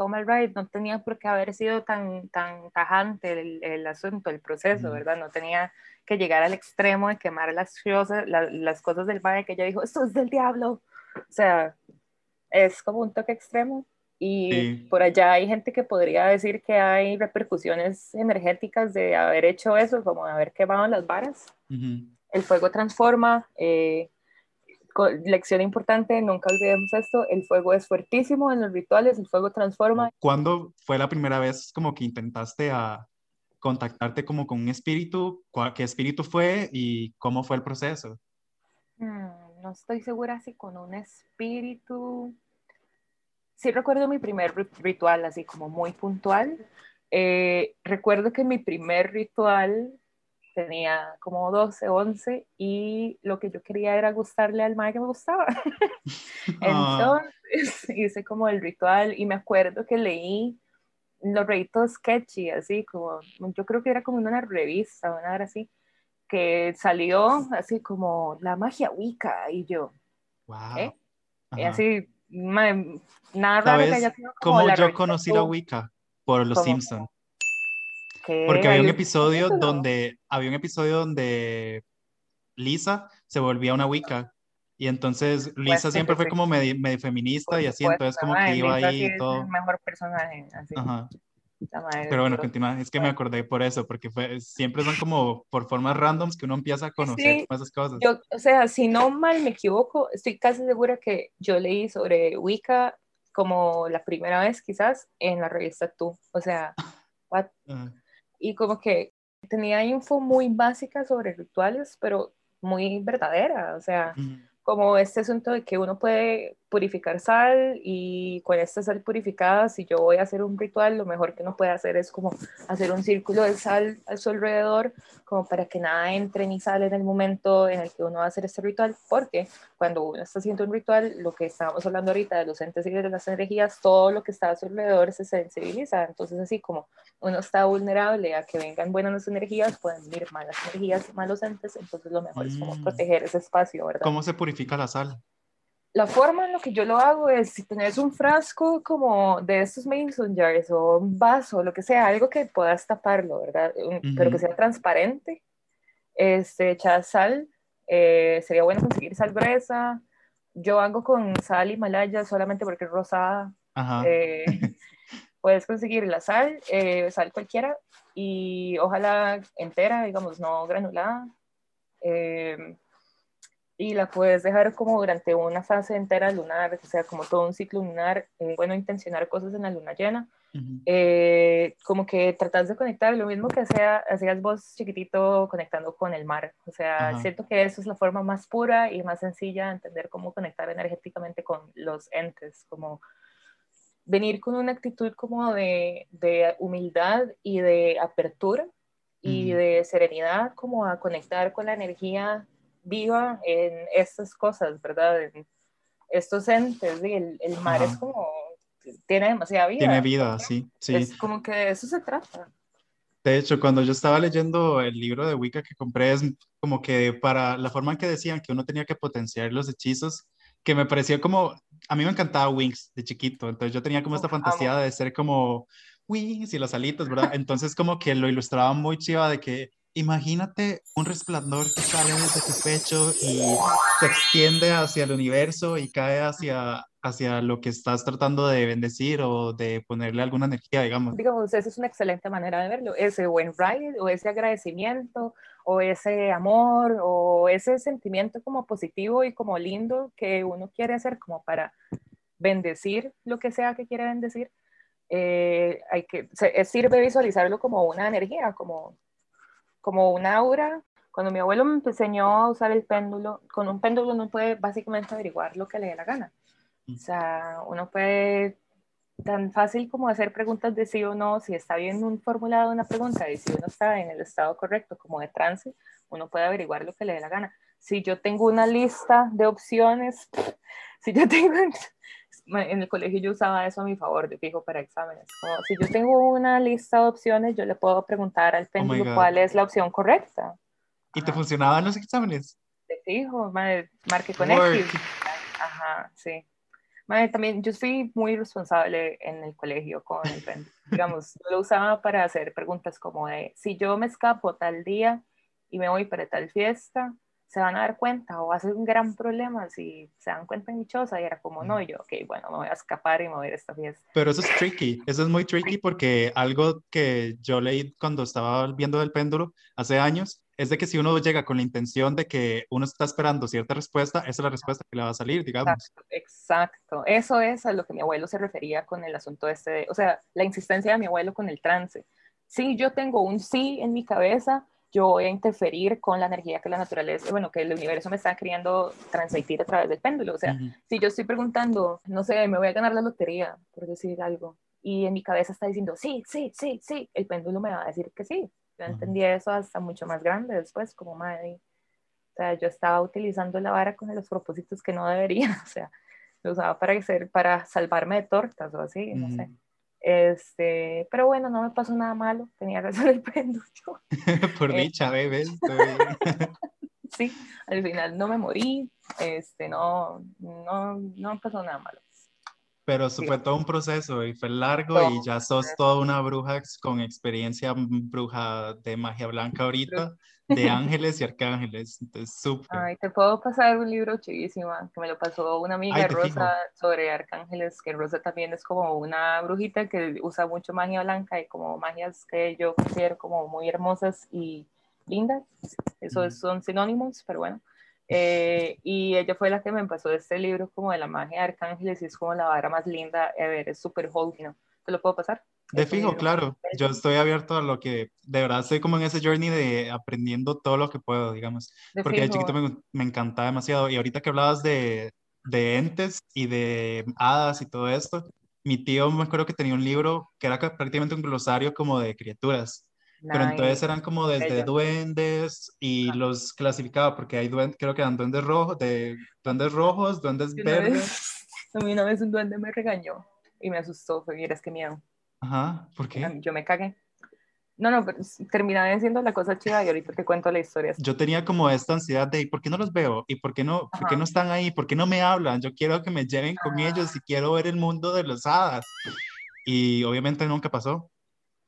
toma el ride, no tenía por qué haber sido tan, tan tajante el, el asunto, el proceso, Ujú. ¿verdad? No tenía que llegar al extremo de quemar las cosas, la- las cosas del padre que ella dijo, esto es del diablo. O sea, es como un toque extremo. Y Sí. por allá hay gente que podría decir que hay repercusiones energéticas de haber hecho eso, como de haber quemado las varas. ujú, El fuego transforma. eh, lección importante, nunca olvidemos esto, el fuego es fuertísimo en los rituales, el fuego transforma. ¿Cuándo fue la primera vez como que intentaste a contactarte como con un espíritu? ¿Cuál- ¿Qué espíritu fue y cómo fue el proceso? Mm, no estoy segura si con un espíritu. Sí recuerdo mi primer ri- ritual, así como muy puntual. Eh, recuerdo que mi primer ritual tenía como 12, 11 y lo que yo quería era gustarle al mae que me gustaba. Ah, Entonces hice como el ritual y me acuerdo que leí los reitos sketchy, así como, yo creo que era como en una revista, una hora así, que salió así como la magia Wicca y yo, wow. ¿eh? Y así, ma- nada raro que ¿Sabes haya sido como yo conocí la Wicca? Por Los ¿Cómo? Que Porque había un episodio capítulo. donde había un episodio donde Lisa se volvía una Wicca y entonces Lisa Pues, siempre fue sí, como medio, medio feminista por y así, supuesto, entonces como que iba Lisa ahí y es todo. el mejor personaje, así, Ajá. Pero bueno, continúa. Es que me acordé por eso, porque fue, siempre son como por formas randoms que uno empieza a conocer Sí, esas cosas. Yo, o sea, si no mal me equivoco, estoy casi segura que yo leí sobre Wicca como la primera vez quizás en la revista Tú. O sea, what? Ajá. Y como que tenía info muy básica sobre rituales, pero muy verdadera. O sea. Como este asunto de que uno puede purificar sal y con esta sal purificada, si yo voy a hacer un ritual, lo mejor que uno puede hacer es como hacer un círculo de sal a su alrededor, como para que nada entre ni sale en el momento en el que uno va a hacer este ritual, porque cuando uno está haciendo un ritual, lo que estábamos hablando ahorita de los entes y de las energías, todo lo que está a su alrededor se sensibiliza, entonces así como uno está vulnerable a que vengan buenas energías, pueden venir malas energías, malos entes, entonces lo mejor es como Mm. proteger ese espacio, ¿verdad? ¿Cómo se purifica la sal? La forma en lo que yo lo hago es si tenés un frasco como de estos mason jars o un vaso, lo que sea, algo que puedas taparlo, ¿verdad? Un- Pero que sea transparente. Este, echar sal, eh, sería bueno conseguir sal gruesa. Yo hago con sal Himalaya solamente porque es rosada. Ajá. Eh, puedes conseguir la sal, eh, sal cualquiera, y ojalá entera, digamos, no granulada. Eh, y la puedes dejar como durante una fase entera lunar, o sea, como todo un ciclo lunar, eh, bueno, intencionar cosas en la luna llena, Ujú. eh, como que tratas de conectar, lo mismo que hacía, hacías vos chiquitito conectando con el mar, o sea, Ajá. siento que eso es la forma más pura y más sencilla de entender cómo conectar energéticamente con los entes, como venir con una actitud como de, de humildad y de apertura y Ujú. de serenidad, como a conectar con la energía viva en estas cosas, ¿verdad? En estos entes, y el, el mar Ajá. es como, tiene demasiada vida. Tiene vida, sí, sí. Es como que de eso se trata. De hecho, cuando yo estaba leyendo el libro de Wicca que compré, es como que para la forma en que decían que uno tenía que potenciar los hechizos, que me pareció como, a mí me encantaba Wings de chiquito, entonces yo tenía como esta fantasía de ser como Wings y las alitas, ¿verdad? Entonces como que lo ilustraba muy chiva de que imagínate un resplandor que sale desde tu pecho y se extiende hacia el universo y cae hacia, hacia lo que estás tratando de bendecir o de ponerle alguna energía, digamos. Digamos, esa es una excelente manera de verlo, ese buen ride o ese agradecimiento o ese amor o ese sentimiento como positivo y como lindo que uno quiere hacer como para bendecir lo que sea que quiere bendecir. eh, hay que, se- sirve visualizarlo como una energía, como, como un aura. Cuando mi abuelo me enseñó a usar el péndulo, con un péndulo uno puede básicamente averiguar lo que le dé la gana. O sea, uno puede tan fácil como hacer preguntas de sí o no, si está bien un formulado una pregunta y si uno está en el estado correcto como de trance, uno puede averiguar lo que le dé la gana. Si yo tengo una lista de opciones, si yo tengo, en el colegio yo usaba eso a mi favor, de fijo para exámenes, como si yo tengo una lista de opciones, yo le puedo preguntar al péndulo God. cuál es la opción correcta. ¿Y te Ajá. funcionaban los exámenes? De fijo, mae, marque con. X. Ajá, sí. Mae, también yo fui muy responsable en el colegio con el péndulo. Digamos, yo lo usaba para hacer preguntas como de, si yo me escapo tal día y me voy para tal fiesta, se van a dar cuenta o va a ser un gran problema si se dan cuenta en mi choza y era como, no, y yo, ok, bueno, me voy a escapar y me voy a ir a esta fiesta. Pero eso es tricky, eso es muy tricky porque algo que yo leí cuando estaba viendo el péndulo hace años es de que si uno llega con la intención de que uno está esperando cierta respuesta, esa es la respuesta que le va a salir, digamos. Exacto, exacto. Eso es a lo que mi abuelo se refería con el asunto este, de- o sea, la insistencia de mi abuelo con el trance. Si yo tengo un sí en mi cabeza, yo voy a interferir con la energía que la naturaleza, bueno, que el universo me está queriendo transmitir a través del péndulo. O sea, Ujú. si yo estoy preguntando, no sé, me voy a ganar la lotería, por decir algo, y en mi cabeza está diciendo, sí, sí, sí, sí, el péndulo me va a decir que sí. Yo Ujú. entendí eso hasta mucho más grande después, como madre. O sea, yo estaba utilizando la vara con los propósitos que no debería, o sea, lo usaba para, hacer, para salvarme de tortas o así, no sé. Este, pero bueno, no me pasó nada malo, tenía razón el péndulo. Por dicha, bebé. estoy- Sí, al final no me morí, este, no, no, no pasó nada malo. Pero eso fue todo un proceso y fue largo Todo y ya sos toda una bruja con experiencia mm, bruja de magia blanca ahorita, de ángeles y arcángeles. Entonces, súper. Ay, te puedo pasar un libro chivísima que me lo pasó una amiga Ay, Rosa sobre arcángeles, que Rosa también es como una brujita que usa mucho magia blanca y como magias que yo considero como muy hermosas y lindas. Eso es- son sinónimos, pero bueno. Eh, y ella fue la que me pasó este libro como de la magia de arcángeles y es como la vara más linda ever, es súper holy, ¿no? ¿Te lo puedo pasar? De fijo, claro. Yo estoy abierto a lo que, de verdad, estoy como en ese journey de aprendiendo todo lo que puedo, digamos. porque de chiquito me, me, encantaba demasiado. Y ahorita que hablabas de, de entes y de hadas y todo esto, mi tío me acuerdo que tenía un libro que era prácticamente un glosario como de criaturas. Pero entonces eran como desde duendes y los clasificaba porque hay duendes, creo que eran duendes rojos, de duendes rojos, duendes verdes. a mí una vez un duende me regañó y me asustó, fue, es que miedo. Ajá, ¿por qué? Yo me cagué. No, no, pero terminaba siendo la cosa chida y ahorita te cuento la historia. Yo tenía como esta ansiedad de, ¿por qué no los veo? ¿Y por qué no, por qué no están ahí? ¿Por qué no me hablan? Yo quiero que me lleven con ellos y quiero ver el mundo de los hadas. Y obviamente nunca pasó.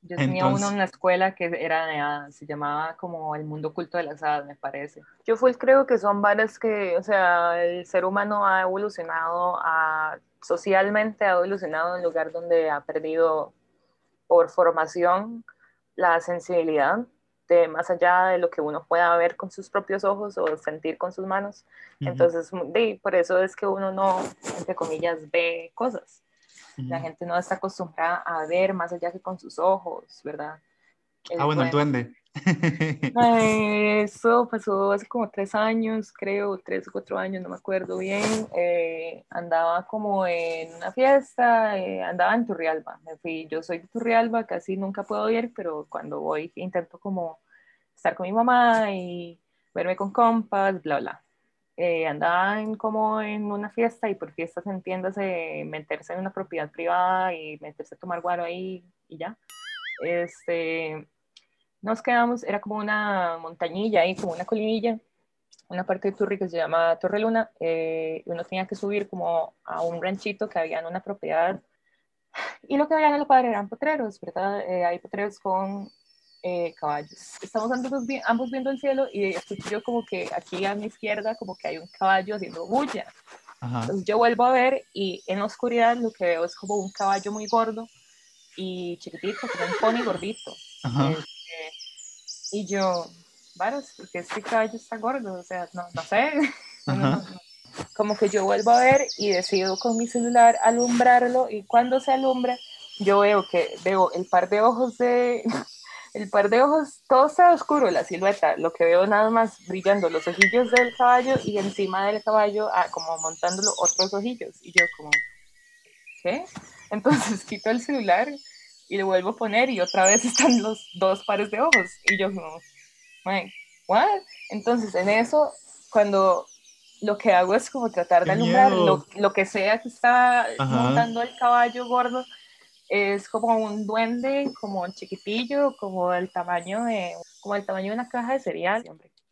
Yo tenía uno en la escuela que era de hadas, se llamaba como el mundo oculto de las hadas, me parece. Yo full creo que son varias que, o sea, el ser humano ha evolucionado, a, socialmente ha evolucionado en un lugar donde ha perdido por formación la sensibilidad de más allá de lo que uno pueda ver con sus propios ojos o sentir con sus manos. Entonces, por eso es que uno no, entre comillas, ve cosas. La gente no está acostumbrada a ver más allá que con sus ojos, ¿verdad? ah, bueno, el duende. Eso pasó hace como tres años, creo, tres o cuatro años, no me acuerdo bien. Eh, andaba como en una fiesta, eh, andaba en Turrialba. Me fui, yo soy de Turrialba, casi nunca puedo ir, pero cuando voy intento como estar con mi mamá y verme con compas, bla, bla. Eh, andaba en, como en una fiesta y por fiestas entiéndase meterse en una propiedad privada y meterse a tomar guaro ahí y ya. Este, nos quedamos, era como una montañilla ahí, como una colinilla, una parte de Turri que se llama Torre Luna, eh, uno tenía que subir como a un ranchito que había en una propiedad, y lo que había en el padre eran potreros, ¿verdad? Eh, hay potreros con eh, caballos. Estamos ambos, ambos, viendo el cielo y escucho yo como que aquí a mi izquierda como que hay un caballo haciendo bulla. Entonces yo vuelvo a ver y en la oscuridad lo que veo es como un caballo muy gordo y chiquitito, como un pony gordito. Ajá. Y yo, varos, porque este caballo está gordo, o sea, no, no sé. Como que yo vuelvo a ver y decido con mi celular alumbrarlo y cuando se alumbra, yo veo que veo el par de ojos de... El par de ojos, todo está oscuro, la silueta. Lo que veo nada más brillando los ojillos del caballo y encima del caballo, ah, como montándolo otros ojillos. Y yo como, ¿qué? Entonces quito el celular y le vuelvo a poner y otra vez están los dos pares de ojos. Y yo como, ¿what? Entonces en eso, cuando lo que hago es como tratar de alumbrar lo, lo, que sea que está montando el caballo gordo, es como un duende, como un chiquitillo, como el tamaño de, como el tamaño de una caja de cereal,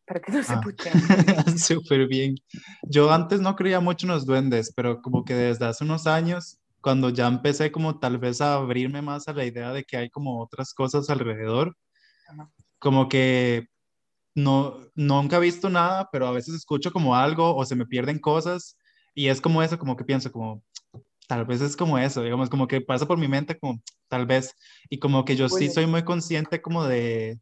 para que no se ah. Súper bien. Yo antes no creía mucho en los duendes, pero como que desde hace unos años cuando ya empecé como tal vez a abrirme más a la idea de que hay como otras cosas alrededor, como que no, nunca he visto nada, pero a veces escucho como algo o se me pierden cosas y es como eso, como que pienso como, tal vez es como eso, digamos, como que pasa por mi mente como, tal vez, y como que yo sí soy muy consciente como de,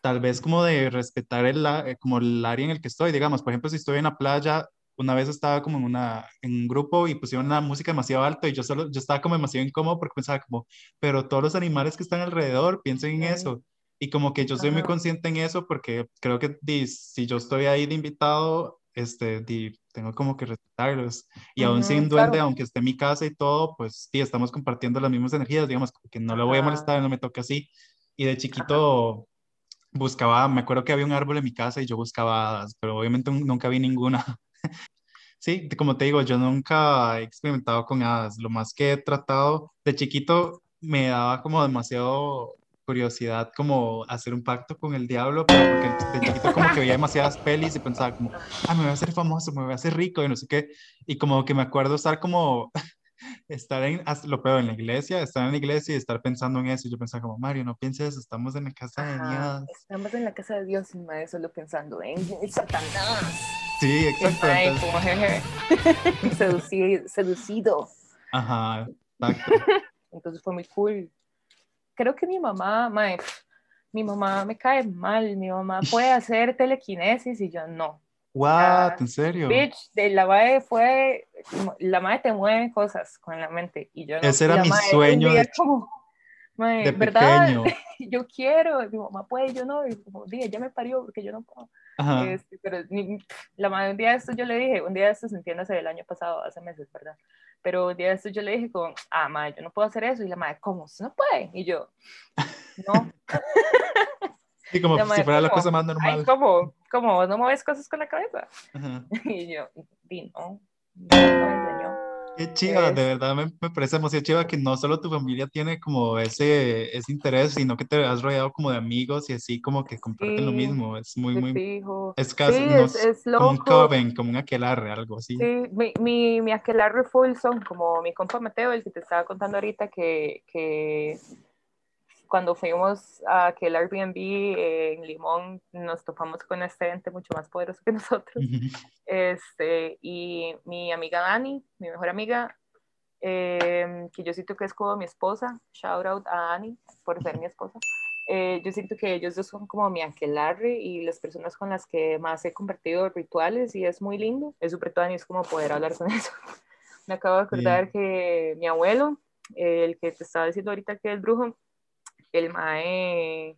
tal vez como de respetar el, eh, como el área en el que estoy, digamos, por ejemplo, si estoy en la playa una vez estaba como en, una, en un grupo y pusieron una música demasiado alta y yo, solo, yo estaba como demasiado incómodo porque pensaba como, pero todos los animales que están alrededor, piensen en eso. Y como que yo soy muy consciente en eso porque creo que si yo estoy ahí de invitado, este, tengo como que respetarlos. Y aún sin duende, aunque esté en mi casa y todo, pues sí, estamos compartiendo las mismas energías, digamos, que no le voy a molestar, no me toca así. Y de chiquito buscaba, me acuerdo que había un árbol en mi casa y yo buscaba pero obviamente nunca vi ninguna. Sí, como te digo, yo nunca he experimentado con hadas. Lo más que he tratado de chiquito me daba como demasiado curiosidad como hacer un pacto con el diablo, pero porque de chiquito como que veía demasiadas pelis y pensaba como, ah, me voy a hacer famoso, me voy a hacer rico y no sé qué. Y como que me acuerdo estar como estar en, lo peor, en la iglesia, estar en la iglesia y estar pensando en eso. Y yo pensaba como, Mario, no pienses, estamos en la casa de Dios. Estamos en la casa de Dios y me solo pensando en Satanás. Sí, exacto. seducido, seducido. Ajá, Entonces fue muy cool. Creo que mi mamá, mae, mi mamá me cae mal, mi mamá puede hacer telequinesis y yo no. What? ¿En serio? Bitch, de la madre fue, la madre te mueve cosas con la mente y yo no. Ese era mi sueño. como, Mae, de ¿verdad? pequeño. yo quiero, mi mamá puede, yo no, y como dije, ya me parió porque yo no puedo. Este, pero ni- la madre, un día de esto yo le dije, un día de estos, entiéndase, del año pasado, hace meses, ¿verdad? Pero un día de estos yo le dije como, ah, madre, yo no puedo hacer eso. Y la madre, ¿cómo? ¿Usted no puede? Y yo, no. Sí, como si fuera la ¿cómo? cosa más Ay, normal. ¿cómo? ¿Cómo? ¿Vos no mueves cosas con la cabeza? Ajá. Y yo, di, no, no. Qué chiva, Es- de verdad me, me parece demasiado chiva que no solo tu familia tiene como ese, ese interés, sino que te has rodeado como de amigos y así como que comparten lo mismo. Es muy, muy, fijo. es casi Sí, es, es como un coven, como un aquelarre, algo así. Sí, mi, mi, mi aquelarre full son como mi compa Mateo, el que te estaba contando ahorita, que, que cuando fuimos a aquel Airbnb en Limón nos topamos con este ente mucho más poderoso que nosotros. Este, y mi amiga Dani, mi mejor amiga, eh, que yo siento que es como mi esposa, shout out a Dani por ser mi esposa. Eh, yo siento que ellos dos son como mi aquelarre y las personas con las que más he compartido rituales y es muy lindo. Es súper todo es como poder hablar con eso. Me acabo de acordar que mi abuelo, el que te estaba diciendo ahorita que es brujo, el mae...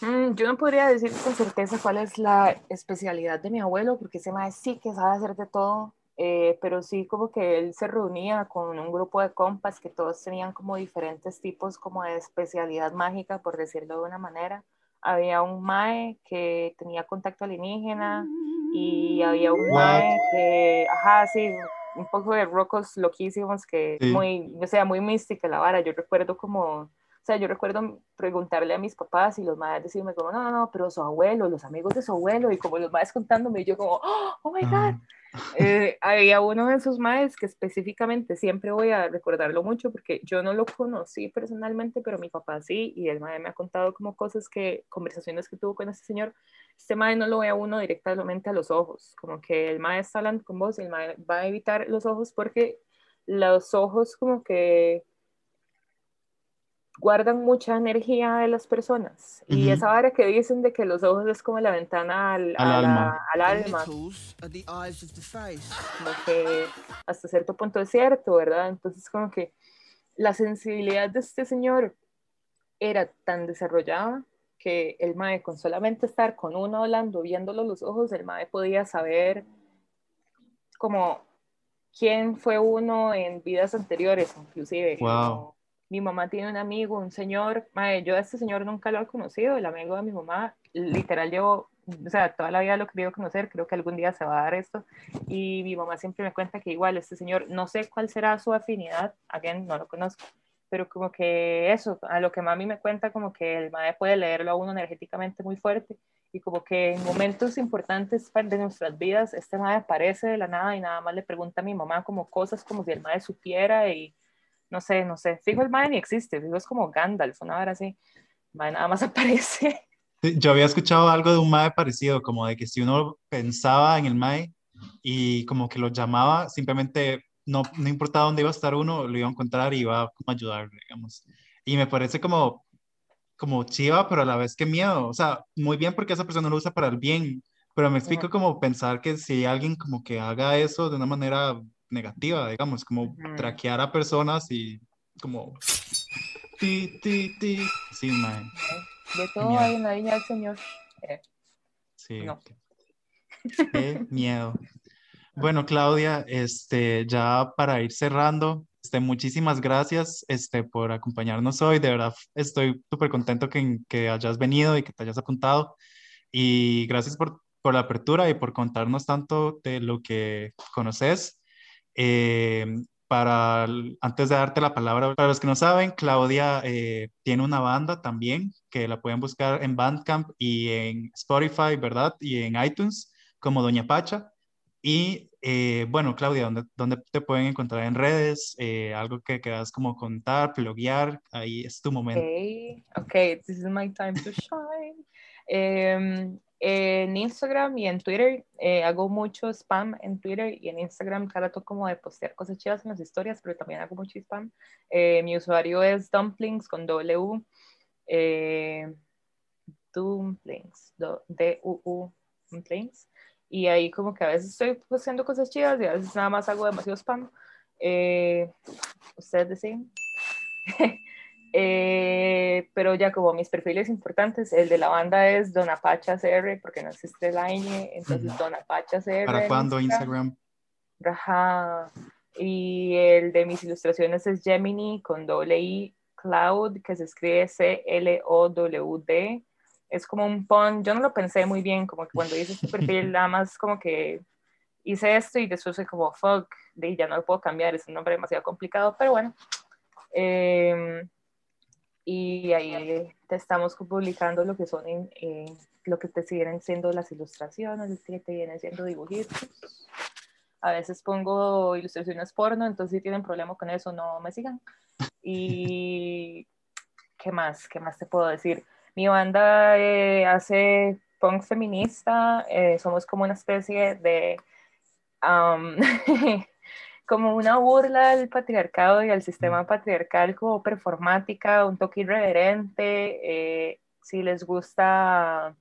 Mm, yo no podría decir con certeza cuál es la especialidad de mi abuelo, porque ese mae sí que sabe hacer de todo, eh, pero sí como que él se reunía con un grupo de compas que todos tenían como diferentes tipos como de especialidad mágica, por decirlo de una manera. Había un mae que tenía contacto alienígena y había un What? mae que, ajá, sí, un poco de rocos loquísimos que Sí. muy, o sea, muy mística la vara. Yo recuerdo como, sea, yo recuerdo preguntarle a mis papás y los madres decirme como, no, no, no, pero su abuelo, los amigos de su abuelo, y como los madres contándome, y yo como, oh, oh my God. Ah, Eh, había uno de esos madres que específicamente siempre voy a recordarlo mucho porque yo no lo conocí personalmente, pero mi papá sí, y el madre me ha contado como cosas que, conversaciones que tuvo con este señor. Este madre no lo ve a uno directamente a los ojos, como que el madre está hablando con vos y el madre va a evitar los ojos porque los ojos como que guardan mucha energía de las personas. Y Ujú. esa vara que dicen de que los ojos es como la ventana al, Al a la- alma. al alma como que hasta cierto punto es cierto, ¿verdad? Entonces como que la sensibilidad de este señor era tan desarrollada que el mae con solamente estar con uno hablando, viéndolo los ojos, el mae podía saber como quién fue uno en vidas anteriores, inclusive. Wow. Como, mi mamá tiene un amigo, un señor, mae, yo a este señor nunca lo he conocido, el amigo de mi mamá, literal llevo, o sea, toda la vida lo he querido conocer, creo que algún día se va a dar esto, y mi mamá siempre me cuenta que igual este señor, no sé cuál será su afinidad, again, no lo conozco, pero como que eso, a lo que mami me cuenta, como que el mae puede leerlo a uno energéticamente muy fuerte, y como que en momentos importantes de nuestras vidas, este mae aparece de la nada y nada más le pregunta a mi mamá como cosas como si el mae supiera y no sé, no sé, fijo el mae ni existe, fijo es como Gandalf, una hora así, mae nada más aparece. Sí, Yo había escuchado algo de un mae parecido, como de que si uno pensaba en el mae y como que lo llamaba, simplemente no, no importaba dónde iba a estar uno, lo iba a encontrar y iba como a ayudarle, digamos. Y me parece como, como chiva, pero a la vez que miedo. O sea, muy bien porque esa persona lo usa para el bien, pero me explico como pensar que si alguien como que haga eso de una manera negativa, digamos, como traquear a personas y como... Ti, ti, ti. Sí, mae. De todo Miedo. hay en la viña del Señor. Eh, Sí. No. Qué miedo. Bueno, Claudia, este, ya para ir cerrando, este, muchísimas gracias este, por acompañarnos hoy. De verdad, estoy súper contento que, que hayas venido y que te hayas apuntado. Y gracias por, por la apertura y por contarnos tanto de lo que conoces. Eh, para, antes de darte la palabra, para los que no saben, Claudia eh, tiene una banda también que la pueden buscar en Bandcamp y en Spotify, ¿verdad? Y en iTunes como Doña Pacha. Y eh, bueno, Claudia, ¿dónde, ¿dónde te pueden encontrar en redes? Eh, algo que quieras como contar, bloguear, ahí es tu momento. Ok, ok, this is my time to shine. Em, en Instagram y en Twitter eh, hago mucho spam en Twitter y en Instagram trato como de postear cosas chidas en las historias, pero también hago mucho spam. Eh, mi usuario es dumplings con W. Eh, dumplings, D-U-U, dumplings. Y ahí como que a veces estoy posteando cosas chidas y a veces nada más hago demasiado spam. Eh, Ustedes deciden. Eh, pero ya como mis perfiles importantes, el de la banda es Donapacha CR, porque no existe la ñ, entonces Donapacha CR. ¿Para cuándo Instagram? Ajá. Y el de mis ilustraciones es Gemini con doble I Cloud, que se escribe C-L-O-W-D. Es como un pon, yo no lo pensé muy bien, como que cuando hice este perfil, nada más como que hice esto y después fue como, fuck, de, ya no lo puedo cambiar, es un nombre demasiado complicado, pero bueno. Em, y ahí te estamos publicando lo que son, en, lo que te siguen siendo las ilustraciones, que te vienen siendo dibujitos. A veces pongo ilustraciones porno, entonces si tienen problema con eso, no me sigan. Y ¿qué más? ¿Qué más te puedo decir? Mi banda eh, hace punk feminista, eh, somos como una especie de como una burla al patriarcado y al sistema patriarcal como performática, un toque irreverente. Eh, si les gusta,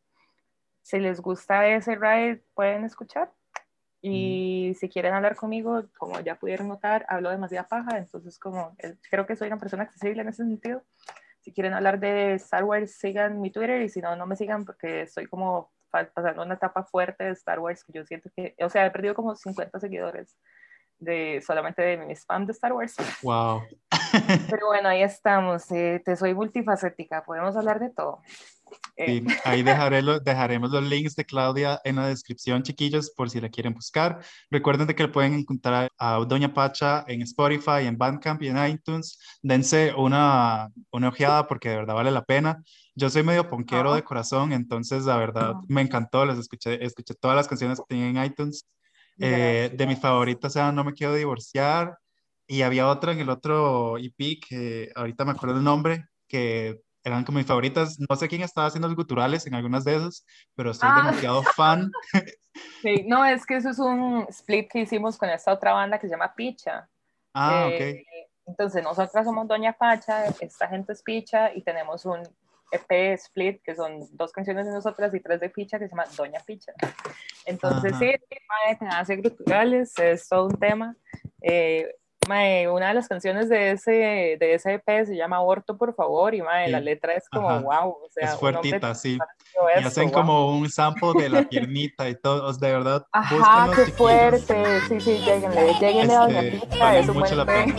si les gusta ese ride, pueden escuchar. Y si quieren hablar conmigo, como ya pudieron notar, hablo demasiada paja, entonces como creo que soy una persona accesible en ese sentido. Si quieren hablar de Star Wars, sigan mi Twitter y si no, no me sigan porque estoy como pasando una etapa fuerte de Star Wars que yo siento que, o sea, he perdido como 50 seguidores de solamente de mi spam de Star Wars. Wow. Pero bueno, ahí estamos. Eh, te soy multifacética, podemos hablar de todo. Eh. ahí dejaré dejaremos los links de Claudia en la descripción, chiquillos, por si la quieren buscar. Recuerden de que pueden encontrar a Doña Pacha en Spotify, en Bandcamp y en iTunes. Dense una, una ojeada porque de verdad vale la pena. Yo soy medio ponquero de corazón, entonces la verdad me encantó. Les escuché, escuché todas las canciones que tienen en iTunes. Eh, de mis favoritas sea No me quiero divorciar. Y había otra en el otro EP que ahorita me acuerdo el nombre, que eran como mis favoritas. No sé quién estaba haciendo los guturales en algunas de esas, pero soy ah. demasiado fan. Sí, no, es que eso es un split que hicimos con esta otra banda que se llama Picha. Ah, ok. Eh, entonces, nosotras somos Doña Pacha, esta gente es Picha y tenemos un EP split, que son dos canciones de nosotras y tres de Picha, que se llama Doña Picha. Entonces, sí, sí, hace guturales, es todo un tema. Eh, una de las canciones de ese, de ese EP se llama Aborto, por favor, y la letra es como wow. O sea, es fuertita, sí. y hacen como un sample de la piernita y todo, de verdad. Ajá, qué fuerte. Sí, sí, lleguenle, lleguenle a Doña este, Picha, es un buen EP.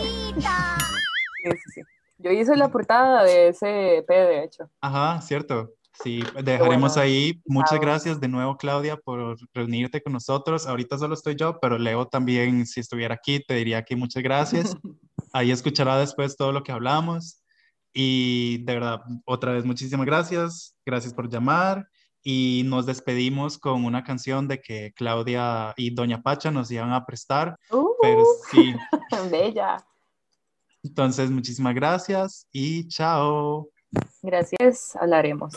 Sí, sí, sí. Yo hice la portada de ese EP, de hecho. Ajá, cierto. Sí, dejaremos ahí. Muchas gracias de nuevo, Claudia, por reunirte con nosotros. Ahorita solo estoy yo, pero Leo también, si estuviera aquí, te diría que muchas gracias. Ahí escuchará después todo lo que hablamos. Y de verdad, otra vez, muchísimas gracias. Gracias por llamar. Y nos despedimos con una canción de que Claudia y Doña Pacha nos iban a prestar. pero sí. Bella. Entonces, muchísimas gracias y chao. Gracias, hablaremos.